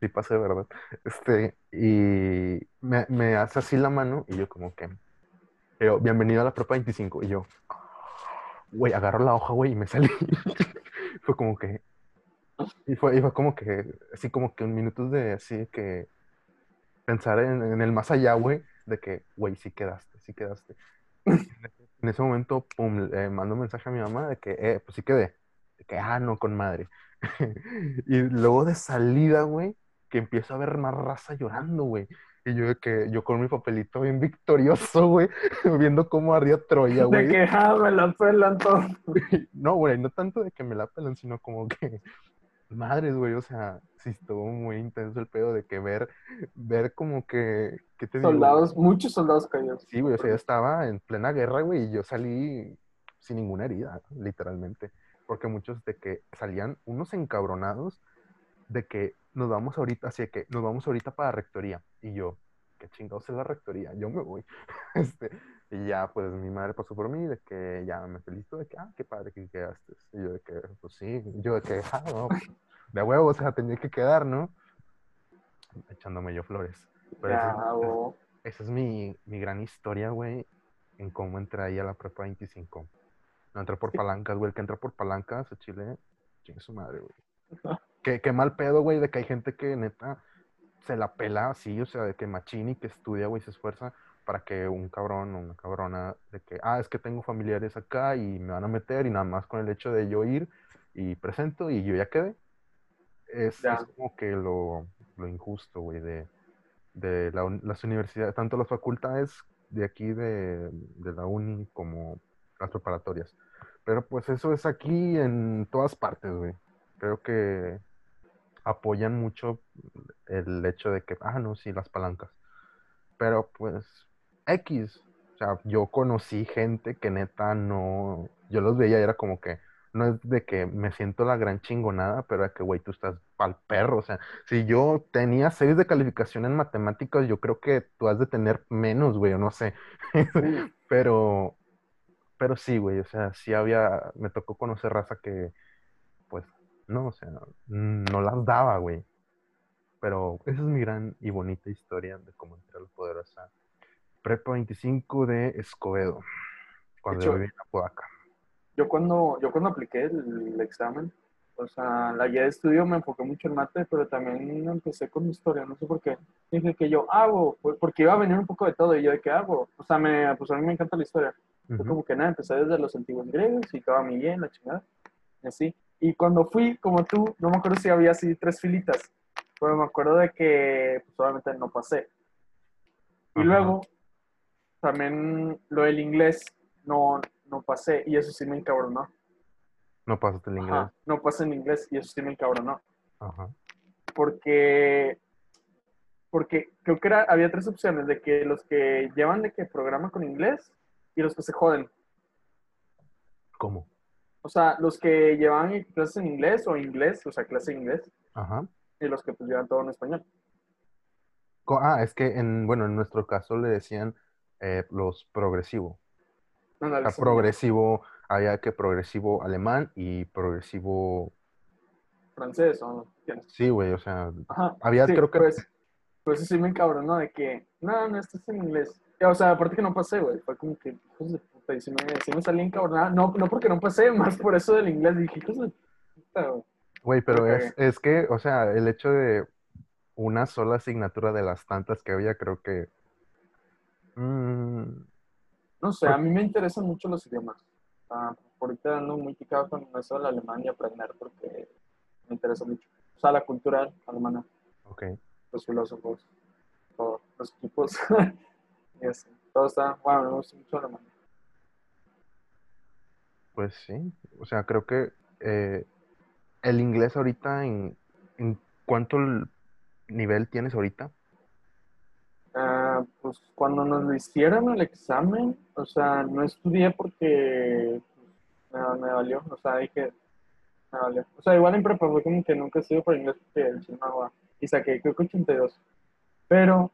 sí pasé, ¿verdad? Este, y me, hace así la mano y yo como que, yo, bienvenido a la prepa 25 y yo, güey, agarro la hoja, güey, y me salí. fue como que, y fue, y fue como que, así como que un minutos de así que pensar en, en el más allá, güey, de que, güey, sí quedaste, sí quedaste. En ese momento, pum, le mando un mensaje a mi mamá de que, eh, pues sí quedé. De que, ah, no, con madre. y luego de salida, güey, que empiezo a ver más raza llorando, güey. Y yo de que, yo con mi papelito bien victorioso, güey, viendo cómo ardía Troya,
De
güey.
que ah, me la pelan todo.
No, güey, no tanto de que me la pelan, sino como que, madres, güey, o sea, sí estuvo muy intenso el pedo de que ver, ver como que, ¿qué te digo?
Soldados, muchos soldados caídos.
Sí, güey, o sea, yo estaba en plena guerra, güey, y yo salí sin ninguna herida, literalmente. Porque muchos de que salían unos encabronados de que nos vamos ahorita, así de que nos vamos ahorita para rectoría. Y yo, qué chingados es la rectoría, yo me voy. Este, y ya, pues mi madre pasó por mí, de que ya me felicitó, de que, ah, qué padre que quedaste. Y yo de que, pues sí, yo de que, ah, no, pues, de huevo, o sea, tenía que quedar, ¿no? Echándome yo flores. Pero es- esa es mi, mi gran historia, güey, en cómo entré ahí a la prepa 25. No entré por palancas, güey. El que entra por palancas a Chile, chingue su madre, güey. Qué, qué mal pedo, güey, de que hay gente que neta se la pela así, o sea, de que machini, que estudia, güey, se esfuerza para que un cabrón o una cabrona, de que, ah, es que tengo familiares acá y me van a meter y nada más con el hecho de yo ir y presento y yo ya quedé. Es,
Ya.
es como que lo, lo injusto, güey, de, de la las universidades, tanto las facultades de aquí de, de la uni como las preparatorias. Pero pues eso es aquí en todas partes, güey. Creo que apoyan mucho el hecho de que, ah, no, sí, las palancas. Pero pues, X. O sea, yo conocí gente que neta no, yo los veía y era como que, no es de que me siento la gran chingonada, pero es que, güey, tú estás pa'l perro. O sea, si yo tenía seis de calificación en matemáticas, yo creo que tú has de tener menos, güey, o no sé. pero, pero sí, güey, o sea, sí había, me tocó conocer raza que, pues, no, o sea, no las daba, güey. Pero esa es mi gran y bonita historia de cómo entré a la poderosa Prepa 25 de Escobedo, cuando yo vivía en Apodaca.
Yo cuando, yo cuando apliqué el, el examen, o sea, la guía de estudio me enfoqué mucho en mate, pero también empecé con historia, no sé por qué. Dije que yo hago, pues, porque iba a venir un poco de todo, y yo de qué hago. O sea, me, pues a mí me encanta la historia. Fue
Ujú.
como que nada, empecé desde los antiguos griegos y estaba mi bien, la chingada, y así. Y cuando fui, como tú, no me acuerdo si había así tres filitas, pero me acuerdo de que, pues obviamente no pasé. Y
Ajá.
luego, también lo del inglés, no, no pasé, y eso sí me encabronó.
No pasaste el inglés.
Ajá, no pasé en inglés, y eso sí me encabronó.
Ajá.
Porque, porque creo que era, había tres opciones, de que los que llevan de que programa con inglés y los que se joden.
¿Cómo?
O sea, los que llevaban clases en inglés o inglés, o sea, clase de inglés,
Ajá.
y los que pues llevan todo en español.
Ah, es que en, bueno, en nuestro caso le decían eh, los progresivo. O
Ándale,
sea,
sí,
progresivo, había que progresivo alemán y progresivo,
francés o no,
sí, güey, o sea,
Ajá.
Había,
sí,
creo que-
Pues, pues sí, me encabronó de que, no, no, esto es en inglés. O sea, aparte que no pasé, güey. Fue como que, hijos de puta. Y sí me, sí me salí encabronada. No, no porque no pasé, más por eso del inglés. Dije, hijos de puta, güey.
güey, pero es, es que, o sea, el hecho de una sola asignatura de las tantas que había, creo que... mm,
No sé, a mí me interesan mucho los idiomas. Ah, ahorita ando muy picado con eso del alemán y aprender porque me interesa mucho. O sea, la cultura alemana,
ok,
los filósofos, los equipos. y así. Todo está, bueno, me gusta mucho alemán.
pues sí, o sea, creo que eh, el inglés ahorita, en, en cuánto nivel tienes ahorita?
Pues cuando nos lo hicieron el examen, o sea, no estudié porque me, me valió, o sea, dije, me valió. O sea, igual en prepa fue como que nunca estudié por inglés porque el chino y saqué creo que 82. Pero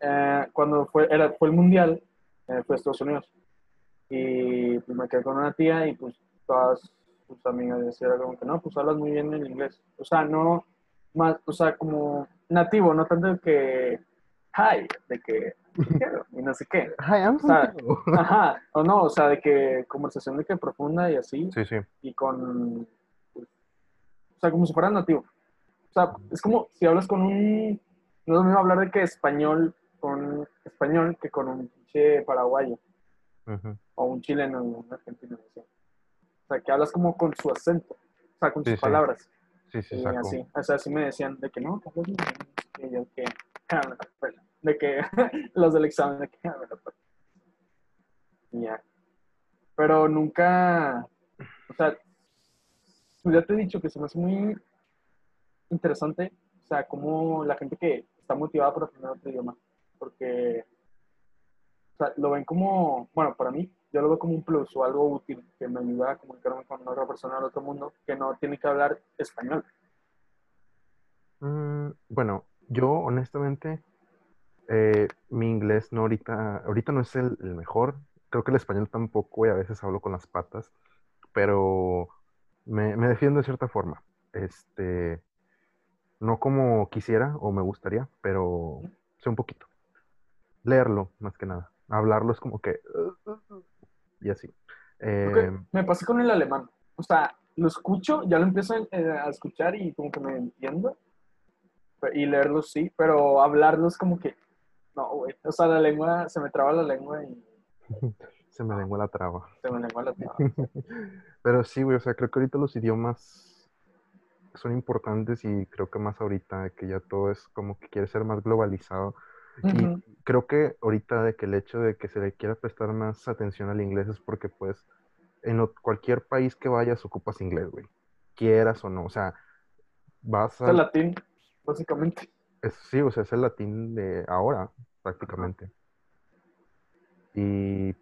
eh, cuando fue, era, fue el mundial, eh, fue Estados Unidos y pues me quedé con una tía y pues todas sus amigas decían como que no, pues hablas muy bien el inglés. O sea, no más, o sea, como nativo, no tanto que hi, de que quiero y no sé qué.
Hi, I'm
O sea. Ajá, o no, o sea, de que conversación de que profunda y así,
Sí, sí,
y con, pues, o sea, como si fuera nativo. O sea, es como si hablas con un, no es lo mismo hablar de que español con español que con un pinche paraguayo o un chileno o un argentino. O sea, que hablas como con su acento, o sea, con
Sí,
sus
sí.
palabras.
sí, sí,
Y así, o sea, así me decían de que no, y yo que, me. De que los del examen, de que, ah. Y ya. Pero nunca, o sea, pues ya te he dicho que se me hace muy interesante, o sea, como la gente que está motivada por aprender otro idioma, porque, o sea, lo ven como, bueno, para mí, yo lo veo como un plus o algo útil que me ayuda a comunicarme con otra persona del otro mundo que no tiene que hablar español.
Mm, bueno, yo honestamente, eh, mi inglés no ahorita, ahorita no es el, el mejor. Creo que el español tampoco y a veces hablo con las patas, pero me, me defiendo de cierta forma. Este, no como quisiera o me gustaría, pero sé un poquito. Leerlo, más que nada. Hablarlo es como que... y así. Eh,
me pasé con el alemán. O sea, lo escucho, ya lo empiezo eh, a escuchar y como que me entiendo. Y leerlo sí, pero hablarlo es como que, no, güey. O sea, la lengua, se me traba la lengua y
se me lengua la traba.
se me lengua la traba.
Pero sí, güey, o sea, creo que ahorita los idiomas son importantes y creo que más ahorita que ya todo es como que quiere ser más globalizado. Y creo que ahorita de que el hecho de que se le quiera prestar más atención al inglés es porque pues en cualquier país que vayas ocupas inglés, güey. Quieras o no, o sea, vas a...
latín, básicamente.
Es- sí, o sea, es el latín de ahora, prácticamente. Y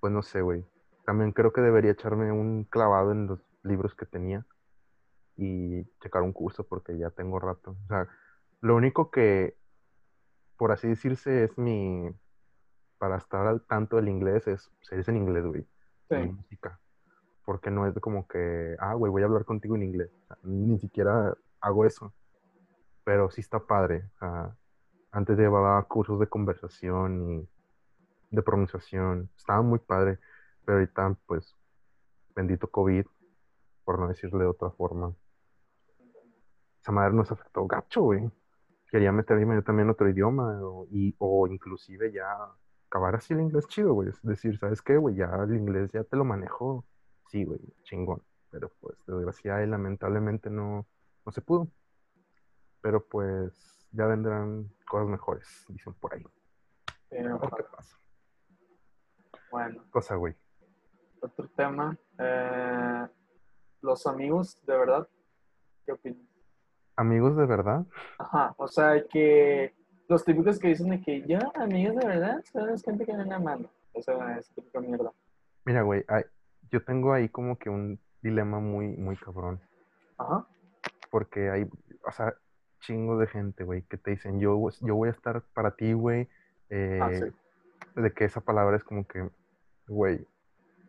pues no sé, güey. También creo que debería echarme un clavado en los libros que tenía y checar un curso porque ya tengo rato. O sea, lo único que, por así decirse, es mi, para estar al tanto del inglés es, se dice en inglés, güey,
Sí.
música. Porque no es como que, ah, güey, voy a hablar contigo en inglés. O sea, ni siquiera hago eso. Pero sí está padre. Antes llevaba cursos de conversación y de pronunciación. Estaba muy padre. Pero ahorita, pues, bendito COVID, por no decirle de otra forma. Esa madre nos afectó gacho, güey. Quería meterme yo también otro idioma o, o inclusive ya acabar así el inglés chido, güey. Es decir, ¿sabes qué, güey? Ya el inglés ya te lo manejo. Sí, güey, chingón. Pero pues, desgracia y lamentablemente no, no se pudo. Pero pues, ya vendrán cosas mejores, dicen por ahí. Ver qué pasa.
Bueno,
Cosa, güey.
otro tema. eh, los amigos, de verdad, ¿qué opinas?
Amigos de verdad,
Ajá, o sea, que los típicos que dicen de que yo, amigos de verdad, son gente que no me aman. O sea, es típica mierda.
mira, güey, yo tengo ahí como que un dilema muy, muy cabrón.
Ajá,
Porque hay, o sea, chingo de gente, güey, que te dicen, yo, yo voy a estar para ti, güey.
Ah,
eh,
sí.
de que esa palabra es como que, güey,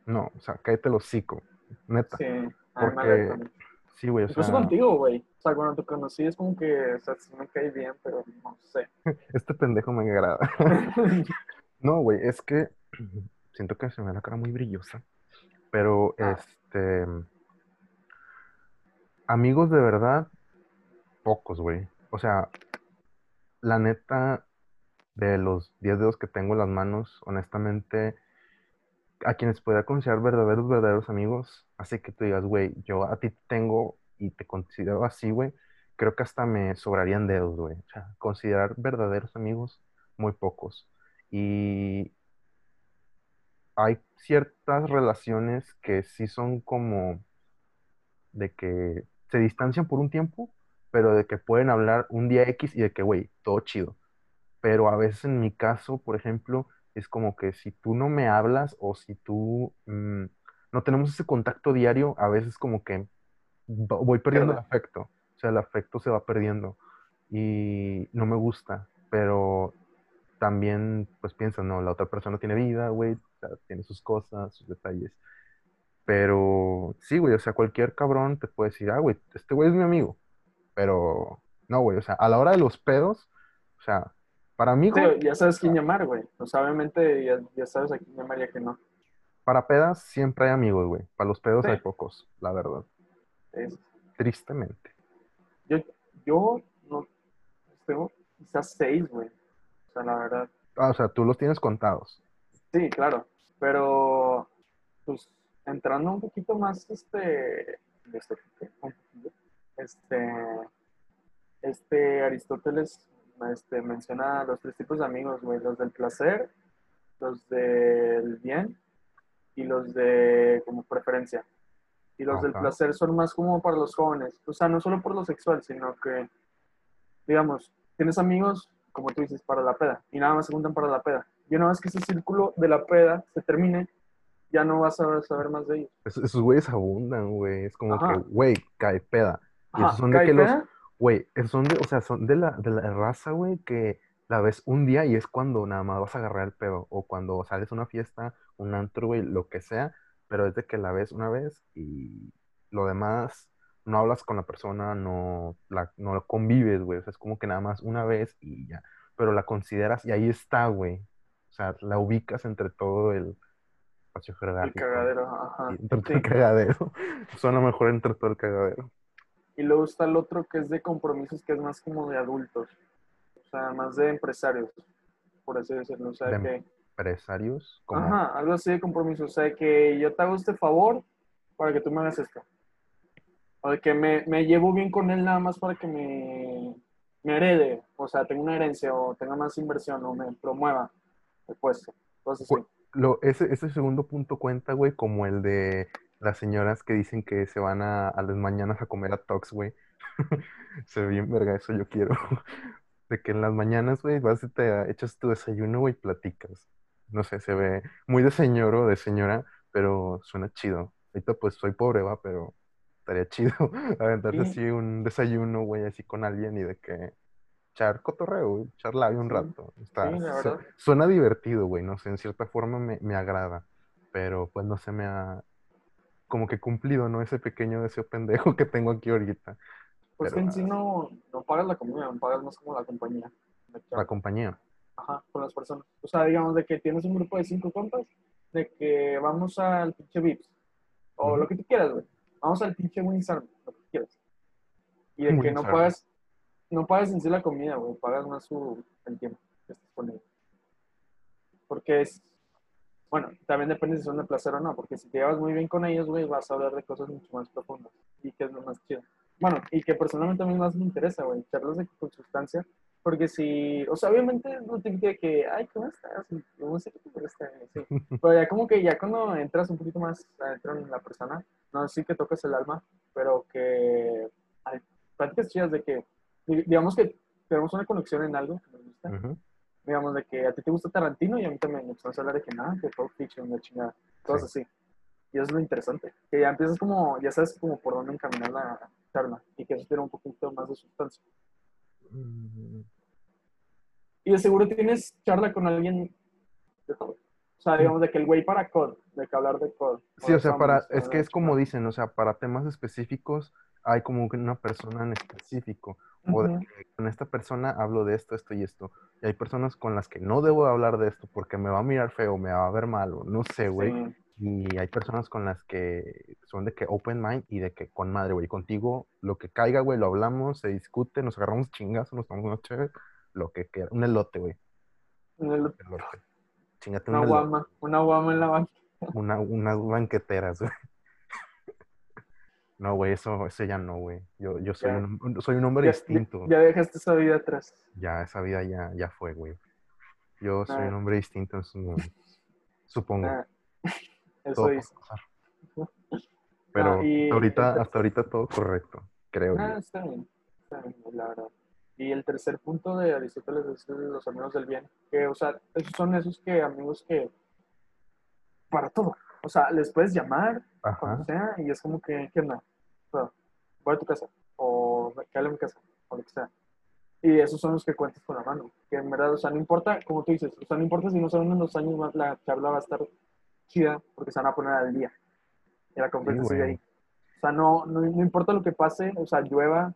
no, o sea, cállate el hocico, neta.
Sí.
Porque, sí, güey, o
Incluso
sea,
contigo, güey. O sea, cuando te conocí es como que, o sea, sí me cae bien, pero no sé.
este pendejo me agrada. No, güey, es que siento que se me ve la cara muy brillosa. Pero,
Ah.
este, amigos de verdad, pocos, güey. O sea, la neta, de los 10 dedos que tengo en las manos, honestamente, a quienes podría considerar verdaderos, verdaderos amigos, así que tú digas, güey, yo a ti tengo y te considero así, güey, creo que hasta me sobrarían dedos, güey. O sea, considerar verdaderos amigos, muy pocos. Y hay ciertas relaciones que sí son como de que se distancian por un tiempo, pero de que pueden hablar un día X y de que, güey, todo chido. Pero a veces en mi caso, por ejemplo, es como que si tú no me hablas o si tú mm, no tenemos ese contacto diario, a veces como que voy perdiendo el afecto. O sea, el afecto se va perdiendo y no me gusta, pero también pues pienso, no, la otra persona tiene vida, güey, o sea, tiene sus cosas, sus detalles. Pero sí, güey, o sea, cualquier cabrón te puede decir, ah, güey, este güey es mi amigo. Pero no, güey, o sea, a la hora de los pedos, o sea, para amigos,
Sí, ya sabes quién llamar, güey. O sea, obviamente ya, ya sabes a quién llamar y a quién no.
para pedas siempre hay amigos, güey. Para los pedos
Sí.
hay pocos, la verdad.
Es-
Tristemente.
yo, yo no tengo quizás seis, güey. O sea, la verdad.
Ah, o sea, tú los tienes contados.
Sí, claro. Pero, pues, entrando un poquito más, este, este, un este, este Aristóteles este, menciona los tres tipos de amigos, güey. Los del placer, los del bien y los de como preferencia. Y los del placer son más como para los jóvenes. O sea, no solo por lo sexual, sino que, digamos, tienes amigos, como tú dices, para la peda. Y nada más se juntan para la peda. Y una vez que ese círculo de la peda se termine, ya no vas a saber más de ellos.
Es- esos güeyes abundan, güey. Es como
Ajá.
que, güey, cae peda. Y esos son de
¿cae
que los, güey, son de, o sea, son de la, de la raza, güey, que la ves un día y es cuando nada más vas a agarrar el pedo. O cuando sales a una fiesta, un antro, güey, lo que sea. Pero es de que la ves una vez y lo demás no hablas con la persona, no la no convives, güey. O sea, es como que nada más una vez y ya. Pero la consideras y ahí está, güey. O sea, la ubicas entre todo el espacio
El cagadero, ajá.
entre todo
Sí.
el cagadero. Suena mejor entre todo el cagadero.
Y luego está el otro que es de compromisos, que es más como de adultos. O sea, más de empresarios, por así decirlo. O sea,
De
que,
Empresarios,
ajá, algo así de compromiso. O sea, que yo te hago este favor para que tú me hagas esto. O de que me, me llevo bien con él nada más para que me, me herede. O sea, tenga una herencia o tenga más inversión o me promueva el puesto.
Cu- lo, ese, ese segundo punto cuenta, güey, como el de las señoras que dicen que se van a, a las mañanas a comer a Tox, güey. Se ve bien verga, eso yo quiero. De que en las mañanas, güey, vas y te echas tu desayuno, güey, y platicas. No sé, se ve muy de señor o de señora, pero suena chido. Ahorita pues soy pobre, va, pero estaría chido aventarte
Sí.
así un desayuno, güey, así con alguien y de que echar cotorreo, güey, echar labio un rato. Está,
Sí,
suena divertido, güey, no sé, en cierta forma me, me agrada, pero pues no se me ha como que cumplido, ¿no? Ese pequeño deseo pendejo que tengo aquí ahorita,
Pues que
Pero,
en sí no, no pagas la comida, pagas más como la compañía.
la compañía.
Ajá, con las personas. O sea, digamos de que tienes un grupo de cinco compas, de que vamos al pinche Vips, o lo que tú quieras, güey. Vamos al pinche Wings Army, lo que quieras. Y de que no pagas, no pagas en sí la comida, güey, pagas más su, el tiempo que estés con ellos. Porque es, bueno, también depende si son de placer o no, porque si te llevas muy bien con ellos, güey, vas a hablar de cosas mucho más profundas y que es lo más chido. Bueno, y que personalmente a mí más me interesa, güey, charlas de con sustancia, porque si, o sea, obviamente lo típico de que, ay, ¿cómo estás? No sé qué te molesta, sí. Pero ya como que ya cuando entras un poquito más adentro en la persona, no sé que tocas el alma, pero que hay prácticas chidas de que, di- digamos que tenemos una conexión en algo que nos gusta,
Ujú.
Digamos de que a ti te gusta Tarantino y a mí también, empezamos a hablar de que nada, que Pulp Fiction, la chingada, cosas así. Y eso es lo interesante, que ya empiezas como, ya sabes como por dónde encaminar la charla y que eso tiene un poquito más de sustancia.
Mm,
Y de seguro tienes charla con alguien de todo. O sea, digamos, de que el güey para COD, de que hablar de COD.
Sí, o sea, para, es que es como dicen, o sea, para temas específicos hay como una persona en específico, o de
Ujú.
que con esta persona hablo de esto, esto y esto, y hay personas con las que no debo hablar de esto porque me va a mirar feo, me va a ver mal, o no sé, güey,
Sí.
y hay personas con las que son de que open mind y de que con madre, güey, contigo lo que caiga, güey, lo hablamos, se discute, nos agarramos chingas, nos tomamos una chévere, lo que quiera, un elote, güey,
el-
elote, chingate
Una
un elote,
guama, una guama en la banca.
una, unas banqueteras, güey. No, güey, eso, eso ya no, güey. Yo, yo soy
Ya.
un, soy un hombre
Ya,
distinto.
ya, dejaste esa vida atrás.
Ya, esa vida ya, ya fue, güey. Yo soy
Ah.
un hombre distinto en su momentos. Supongo.
Ah, eso
todo pasar. Pero
y
hasta ahorita, hasta ahorita todo correcto, creo
Ah, está bien. Está bien, la verdad. Y el tercer punto de Aristóteles es los amigos del bien. Que, o sea, esos son esos que amigos que. Para todo. O sea, les puedes llamar cuando
Ajá.
sea y es como que, ¿qué onda? O sea, voy a tu casa. O quédale en mi casa. O lo que sea. Y esos son los que cuentas con la mano. Que en verdad, o sea, no importa, como tú dices, o sea, no importa si no son unos años más, la charla va a estar chida porque se van a poner al día. Y la confianza
Sí,
sigue ahí. O sea, no, no, no importa lo que pase, o sea, llueva,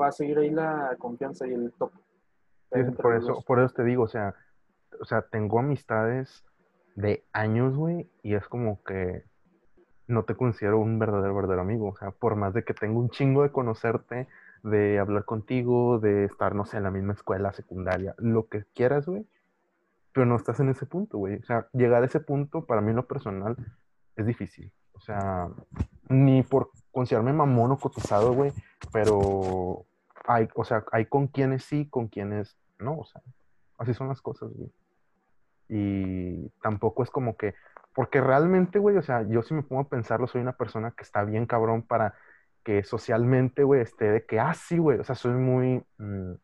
va a seguir ahí la confianza y el toque.
Sí, por eso, por eso te digo, o sea, o sea, tengo amistades de años, güey, y es como que no te considero un verdadero, verdadero amigo. O sea, por más de que tengo un chingo de conocerte, de hablar contigo, de estar, no sé, en la misma escuela, secundaria, lo que quieras, güey, pero no estás en ese punto, güey. O sea, llegar a ese punto, para mí lo personal, es difícil. O sea, ni por considerarme mamón o cotizado, güey, pero hay, o sea, hay con quienes sí, con quienes no, o sea, así son las cosas, güey. Y tampoco es como que, porque realmente, güey, o sea, yo si me pongo a pensarlo, soy una persona que está bien cabrón para que socialmente, güey, esté de que, ah, sí, güey, o sea, soy muy, mm,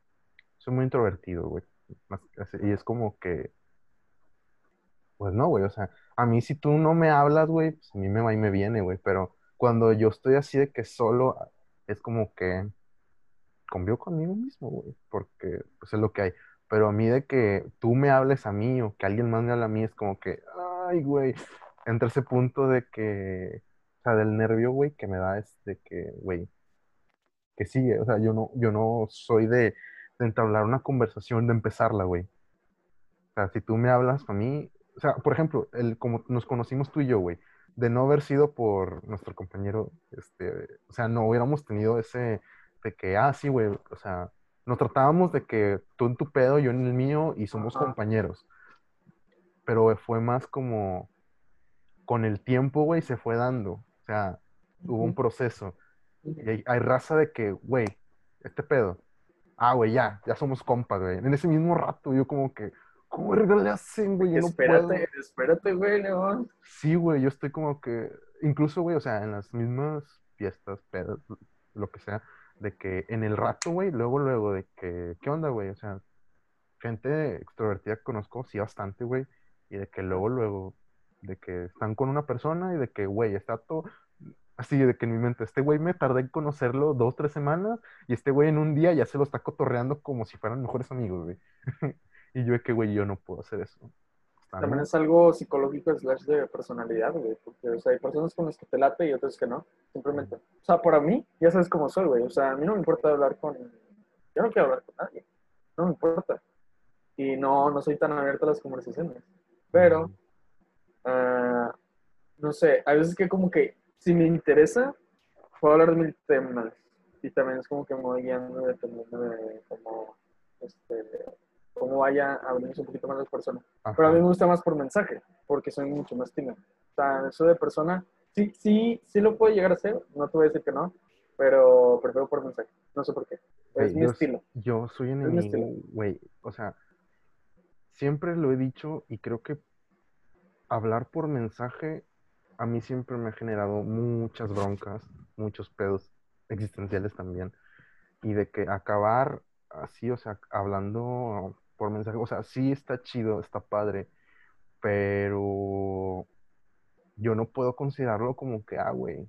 soy muy introvertido, güey. Y es como que, pues no, güey, o sea, a mí si tú no me hablas, güey, pues a mí me va y me viene, güey, pero cuando yo estoy así de que solo, es como que convivo conmigo mismo, güey, porque pues es lo que hay. Pero a mí de que tú me hables a mí o que alguien más me hable a mí es como que, ay, güey, entra ese punto de que, o sea, del nervio, güey, que me da es de que, güey, que sigue, o sea, yo no, yo no soy de, entablar una conversación, de empezarla, güey. O sea, si tú me hablas a mí, o sea, por ejemplo, el, como nos conocimos tú y yo, güey, de no haber sido por nuestro compañero, este, o sea, no hubiéramos tenido ese, de que, ah, sí, güey, o sea, nos tratábamos de que tú en tu pedo, yo en el mío, y somos
Ajá.
compañeros. Pero fue más como, con el tiempo, güey, se fue dando. O sea, hubo un proceso. Y hay, hay raza de que, güey, este pedo. Ah, güey, ya, ya somos compas, güey. En ese mismo rato, yo como que, ¿cómo le hacen, güey? Yo no puedo.
espérate, espérate, güey, León.
Sí, güey, yo estoy como que, incluso, güey, o sea, en las mismas fiestas, pedas, lo que sea, de que en el rato, güey, luego, luego, de que, ¿qué onda, güey? O sea, gente extrovertida que conozco, sí, bastante, güey, y de que luego, luego, de que están con una persona y de que, güey, está todo, así de que en mi mente, este güey me tardé en conocerlo dos, tres semanas, y este güey en un día ya se lo está cotorreando como si fueran mejores amigos, güey. y yo de que, güey, yo no puedo hacer eso.
También es algo psicológico slash de personalidad, güey. Porque, o sea, hay personas con las que te late y otras que no. Simplemente. O sea, para mí, ya sabes cómo soy, güey. O sea, a mí no me importa hablar con. Yo no quiero hablar con nadie. No me importa. Y no, no soy tan abierto a las conversaciones. Pero, ah, no sé, hay veces que como que si me interesa, puedo hablar de mil temas. Y también es como que me voy guiando dependiendo de cómo, este, cómo vaya a abrirse un poquito más las personas. Pero a mí me gusta más por mensaje, porque soy mucho más tímido. O sea, eso de persona, sí, sí, sí lo puede llegar a hacer, no te voy a decir que no, pero prefiero por mensaje. No sé por qué. Es mi
yo,
estilo.
yo soy
mi
enemigo, güey. O sea, siempre lo he dicho y creo que hablar por mensaje a mí siempre me ha generado muchas broncas, muchos pedos existenciales también. Y de que acabar así, o sea, hablando por mensaje, o sea, sí está chido, está padre, pero yo no puedo considerarlo como que, ah, güey,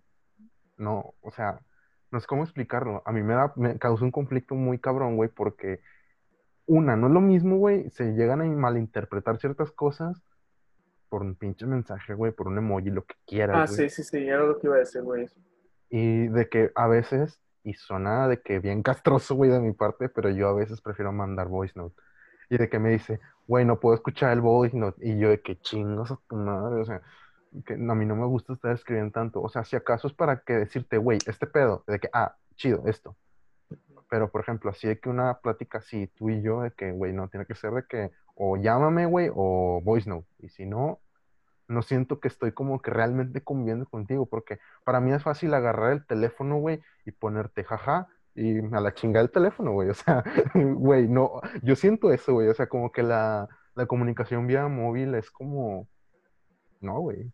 no, o sea, no sé cómo explicarlo. A mí me da, me causa un conflicto muy cabrón, güey, porque una, no es lo mismo, güey, se llegan a malinterpretar ciertas cosas por un pinche mensaje, güey, por un emoji, lo que quieras,
Ah,
güey.
sí, sí, sí, era lo que iba a decir, güey.
Y de que a veces, y suena de que bien castroso, güey, de mi parte, pero yo a veces prefiero mandar voice note. Y de que me dice, güey, no puedo escuchar el voice note. Y yo de que chingos a tu madre, o sea, que a mí no me gusta estar escribiendo tanto. O sea, si acaso es para que decirte, güey, este pedo, de que, ah, chido, esto. Pero, por ejemplo, así de que una plática así, tú y yo, de que, güey, no, tiene que ser de que o llámame, güey, o voice note. Y si no, no siento que estoy como que realmente conviviendo contigo, porque para mí es fácil agarrar el teléfono, güey, y ponerte jaja, y a la chingada el teléfono, güey. O sea, güey, no, yo siento eso, güey. O sea, como que la, la comunicación vía móvil es como, no, güey.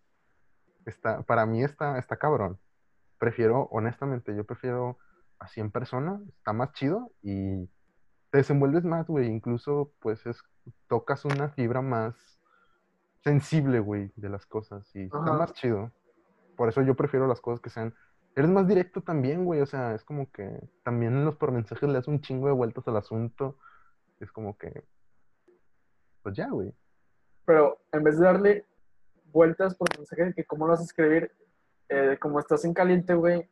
Está, para mí está, está cabrón. Prefiero, honestamente, yo prefiero así en persona, está más chido y te desenvuelves más, güey. Incluso, pues, es, tocas una fibra más sensible, güey, de las cosas y está más chido. Por eso yo prefiero las cosas que sean. Eres más directo también, güey. O sea, es como que también en los por mensajes le das un chingo de vueltas al asunto. Es como que. Pues ya, güey.
Pero en vez de darle vueltas por mensaje de que cómo lo vas a escribir, eh, como estás en caliente, güey,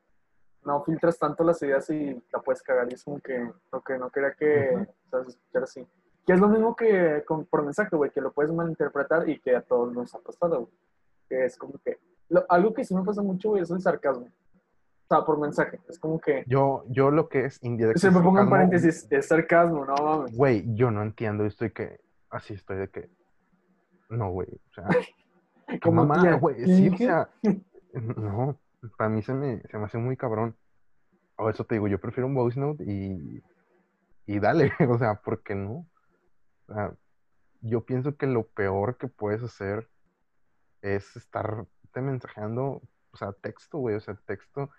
no filtras tanto las ideas y la puedes cagar. Y es como que, lo que no quería que
Ujú.
sabes escuchar así. Que es lo mismo que con, por mensaje, güey, que lo puedes malinterpretar y que a todos nos ha pasado, güey. Que es como que. lo- algo que sí me pasa mucho, güey, es el sarcasmo. O sea, por mensaje. Es como que.
Yo, yo lo que es indirecto.
Se me pongo en paréntesis, es sarcasmo, no mames.
Güey, yo no entiendo. Estoy que. Así estoy de que. No, güey. O sea,
Como
mamá, güey.
¿qué
Sí, o sea. No. Para mí se me, se me hace muy cabrón. O eso te digo, yo prefiero un voice note y. Y dale. O sea, ¿por qué no? O sea, yo pienso que lo peor que puedes hacer es estarte mensajeando, o sea, texto, güey, o sea, texto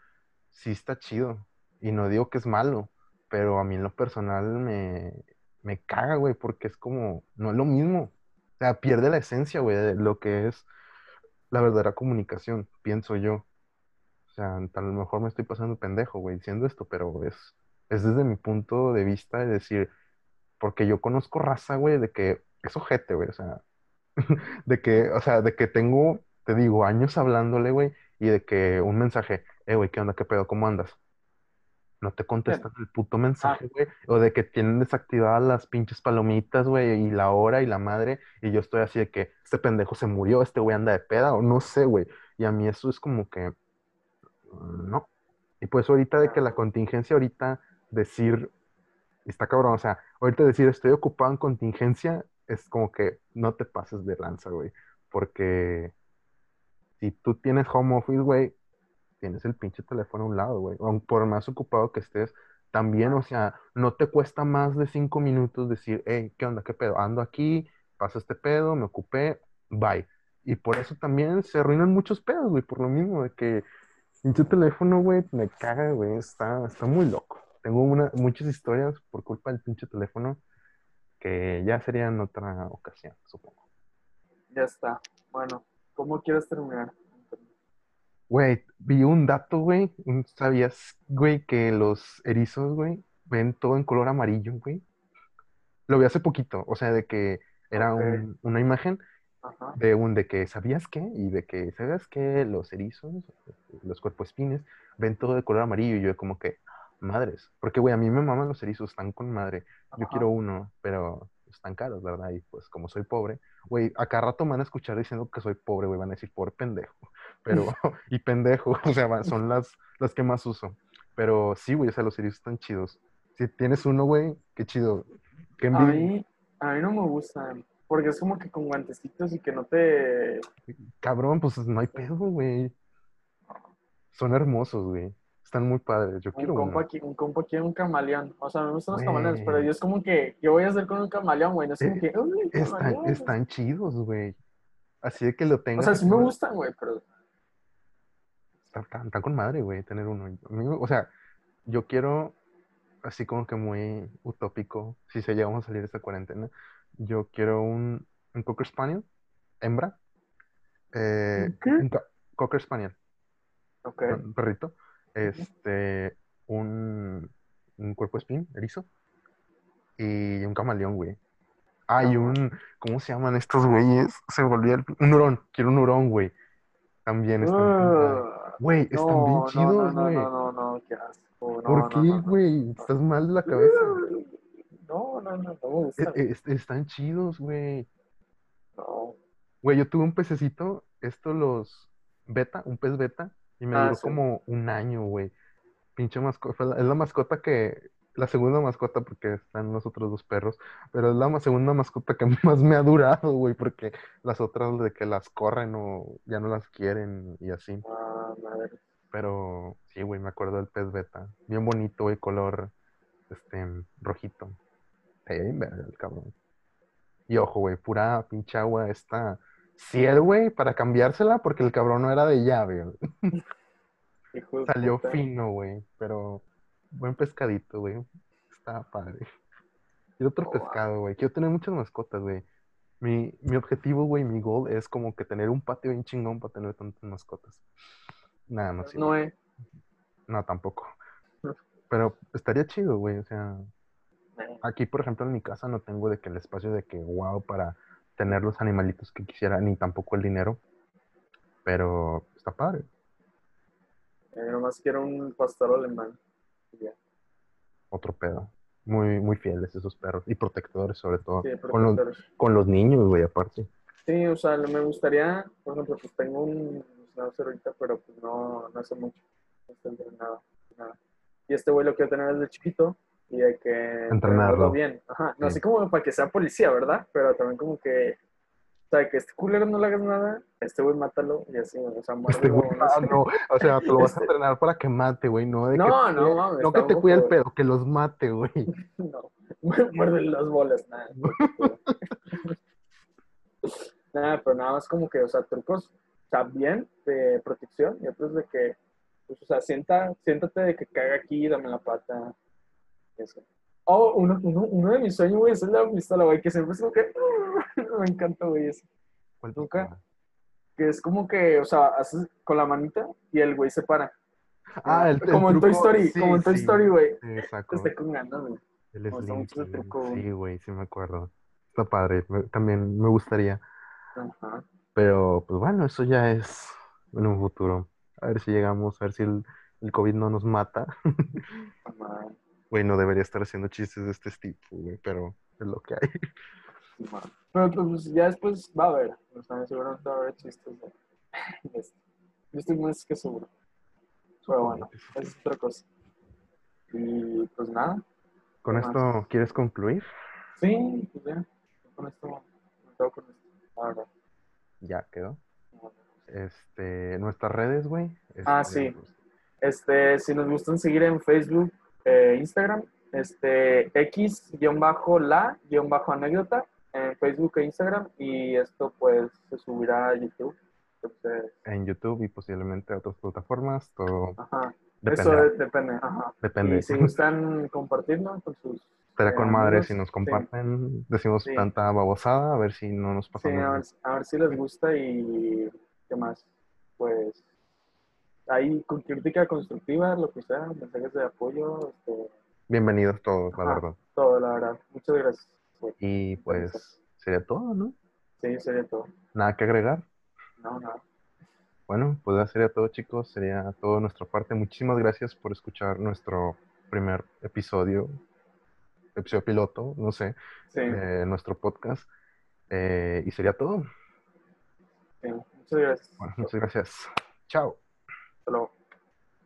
sí está chido. Y no digo que es malo, pero a mí en lo personal me, me caga, güey, porque es como, no es lo mismo. O sea, pierde la esencia, güey, de lo que es la verdadera comunicación, pienso yo. O sea, a lo mejor me estoy pasando pendejo, güey, diciendo esto, pero es, es desde mi punto de vista de decir, porque yo conozco raza, güey, de que es ojete, güey, o sea, de que, o sea, de que tengo, te digo, años hablándole, güey, y de que un mensaje, eh, güey, ¿qué onda? ¿Qué pedo? ¿Cómo andas? No te contestan el puto mensaje, güey, o de que tienen desactivadas las pinches palomitas, güey, y la hora y la madre, y yo estoy así de que este pendejo se murió, este güey anda de peda, o no sé, güey, y a mí eso es como que, mm, no. Y pues ahorita de que la contingencia, ahorita decir, está cabrón, o sea, ahorita decir estoy ocupado en contingencia es como que no te pases de lanza, güey, porque si tú tienes home office, güey, tienes el pinche teléfono a un lado, güey, por más ocupado que estés, también, o sea, no te cuesta más de cinco minutos decir, hey, ¿qué onda? ¿Qué pedo? Ando aquí, pasa este pedo, me ocupé, bye. Y por eso también se arruinan muchos pedos, güey, por lo mismo de que pinche teléfono, güey, me caga, güey, está, está muy loco. Tengo una, muchas historias por culpa del pinche teléfono que ya sería en otra ocasión, supongo.
Ya está. Bueno, ¿cómo quieres terminar?
Güey, vi un dato, güey. ¿Sabías, güey, que los erizos, güey, ven todo en color amarillo, güey? Lo vi hace poquito, o sea, de que era un- una imagen
Ajá.
de un de que sabías qué y de que sabías que los erizos, los cuerpoespines, ven todo de color amarillo y yo como que, madres, porque güey, a mí me maman los erizos, están con madre. Yo
Ajá.
quiero uno, pero están caros, ¿verdad? Y pues como soy pobre, güey, a cada rato me van a escuchar diciendo que soy pobre, güey, van a decir pobre pendejo. Pero, y pendejo, o sea, son las, las que más uso. Pero sí, güey, o sea, los erizos están chidos. Si tienes uno, güey, qué chido. Qué
A mí, a mí no me gustan. Porque es como que con guantecitos y que no te.
Cabrón, pues no hay pedo, güey. Son hermosos, güey. Están muy padres. Yo
Un
quiero
compa,
uno.
aquí, un compa quiere un camaleón. O sea, me gustan los camaleones, pero yo es como que. ¿Qué voy a hacer con un camaleón, güey? No es como
Eh,
que. "Uy,
Están,
camaleón".
están chidos, güey. Así de que lo
O
tengas.
sea, sí me gustan, güey, pero.
Está, está- con madre, güey, tener uno. O sea, yo quiero, así como que muy utópico, si se llegamos a salir de esta cuarentena, yo quiero un, un Cocker Spaniel, hembra. eh,
¿Un qué?
un ca- Cocker Spaniel,
Ok.
un perrito. Este, un, un cuerpo espín, erizo, y un camaleón, güey. Ah, y
Ajá.
un, ¿cómo se llaman estos güeyes? Se me olvidó el, un hurón, quiero un hurón, güey. También están.
Ah,
Güey, están bien
no, no, no,
chidos,
no,
güey.
no, no, no, qué asco. No,
¿Por qué, güey? Estás mal de la cabeza.
No, no, no, no
E- e- est- están chidos, güey.
No.
Güey, yo tuve un pececito, esto los beta, un pez beta, y me
Ah,
duró
sí.
como un año, güey. Pinche mascota, es la mascota que, la segunda mascota porque están los otros dos perros, pero es la segunda mascota que más me ha durado, güey, porque las otras de que las corren o ya no las quieren y así.
Ah, madre.
Pero sí, güey, me acuerdo del pez beta. Bien bonito, güey, color este rojito. Verga el cabrón. Y ojo, güey, pura pinche agua esta ciel, güey, para cambiársela porque el cabrón no era de llave.
Hijo de
Salió
puta.
fino, güey, pero buen pescadito, güey. Estaba padre. Y otro
Oh,
pescado, güey. Quiero tener muchas mascotas, güey. Mi, mi objetivo, güey, mi goal es como que tener un patio bien chingón para tener tantas mascotas. Nada, no, sí.
No, eh.
No, tampoco. Pero estaría chido, güey. O sea,
eh.
aquí, por ejemplo, en mi casa no tengo de que el espacio de que, wow, para tener los animalitos que quisiera, ni tampoco el dinero. Pero está padre.
Eh, nomás quiero un pastor alemán. Y ya.
Otro pedo. Muy, muy fieles esos perros. Y protectores, sobre todo.
Sí,
con, los,
protectores.
con los niños, güey, aparte.
Sí, o sea, me gustaría, por ejemplo, pues tengo un schnauzer ahorita, pero pues no, no hace mucho. No está entrenado. Nada. Y este güey lo quiero tener desde chiquito y de que
Entrenarlo.
bien. Ajá. No
Sí.
así como para que sea policía, ¿verdad? Pero también como que, o sea, que este culero no le hagas nada, este güey mátalo y así, o sea,
Este
muérdelo,
güey,
no
ah, no, o sea, te lo vas a
Este-
entrenar para que mate, güey, no de
No,
que,
no, mames,
no que te cuide el pedo, que los mate, güey.
No, muerde las bolas, nada. nada, pero nada más como que, o sea, trucos, bien de protección y otros de que, pues, o sea, sienta, siéntate de que caiga aquí, dame la pata. Eso. Oh, uno, uno, uno de mis sueños, güey, es el de la pistola, güey, que siempre es como que, me encanta, güey, eso.
¿Cuál
Nunca. Que es como que, o sea, haces con la manita y el güey se para.
Ah, el, el
como en Toy Story,
sí,
como en Toy
sí,
Story, güey.
exacto.
Esté con ganas, güey.
El
me gusta mucho ese
Slinky,
truco, güey.
Sí, güey, sí me acuerdo. Está padre, me- también me gustaría.
Ajá.
Pero, pues bueno, eso ya es en un futuro. A ver si llegamos, a ver si el, el COVID no nos mata. Güey, no debería estar haciendo chistes de este tipo, güey, pero es lo que hay.
Pero pues ya después va a haber, o sea, seguramente va a haber chistes de, de esto. Yo estoy más que seguro. Pero bueno, es otra cosa. Y pues nada,
¿Con esto quieres concluir?
sí, pues ya, con esto, me quedo con esto, la verdad.
Ya quedó. Este, nuestras redes, güey.
Ah,
Este,
sí.
pues,
Este, si nos gustan seguir en Facebook, eh, Instagram, este, X-la-anécdota en Facebook e Instagram y esto pues se subirá a YouTube. Entonces,
en YouTube y posiblemente a otras plataformas, todo
ajá.
depende.
Eso de- depende, ajá.
Depende.
Y si gustan compartirlo con sus...
Estará
eh,
con madre
amigos,
si nos
sí.
comparten, decimos
Sí.
tanta babosada, a ver si no nos
Sí,
pasamos.
a ver, a ver si les gusta y qué más. Pues ahí con crítica constructiva, lo que sea, mensajes de apoyo, este,
Bienvenidos todos, la
Ajá.
verdad.
todo, la verdad. Muchas gracias. güey.
Y pues sería todo, ¿no?
Sí, sería todo.
Nada que agregar.
No, nada.
Bueno, pues ya sería todo, chicos. Sería todo de nuestra parte. Muchísimas gracias por escuchar nuestro primer episodio, episodio piloto, no sé,
Sí,
de nuestro podcast. Eh, y sería todo.
sí. Muchas gracias.
Bueno, muchas gracias. Chao.
Luego.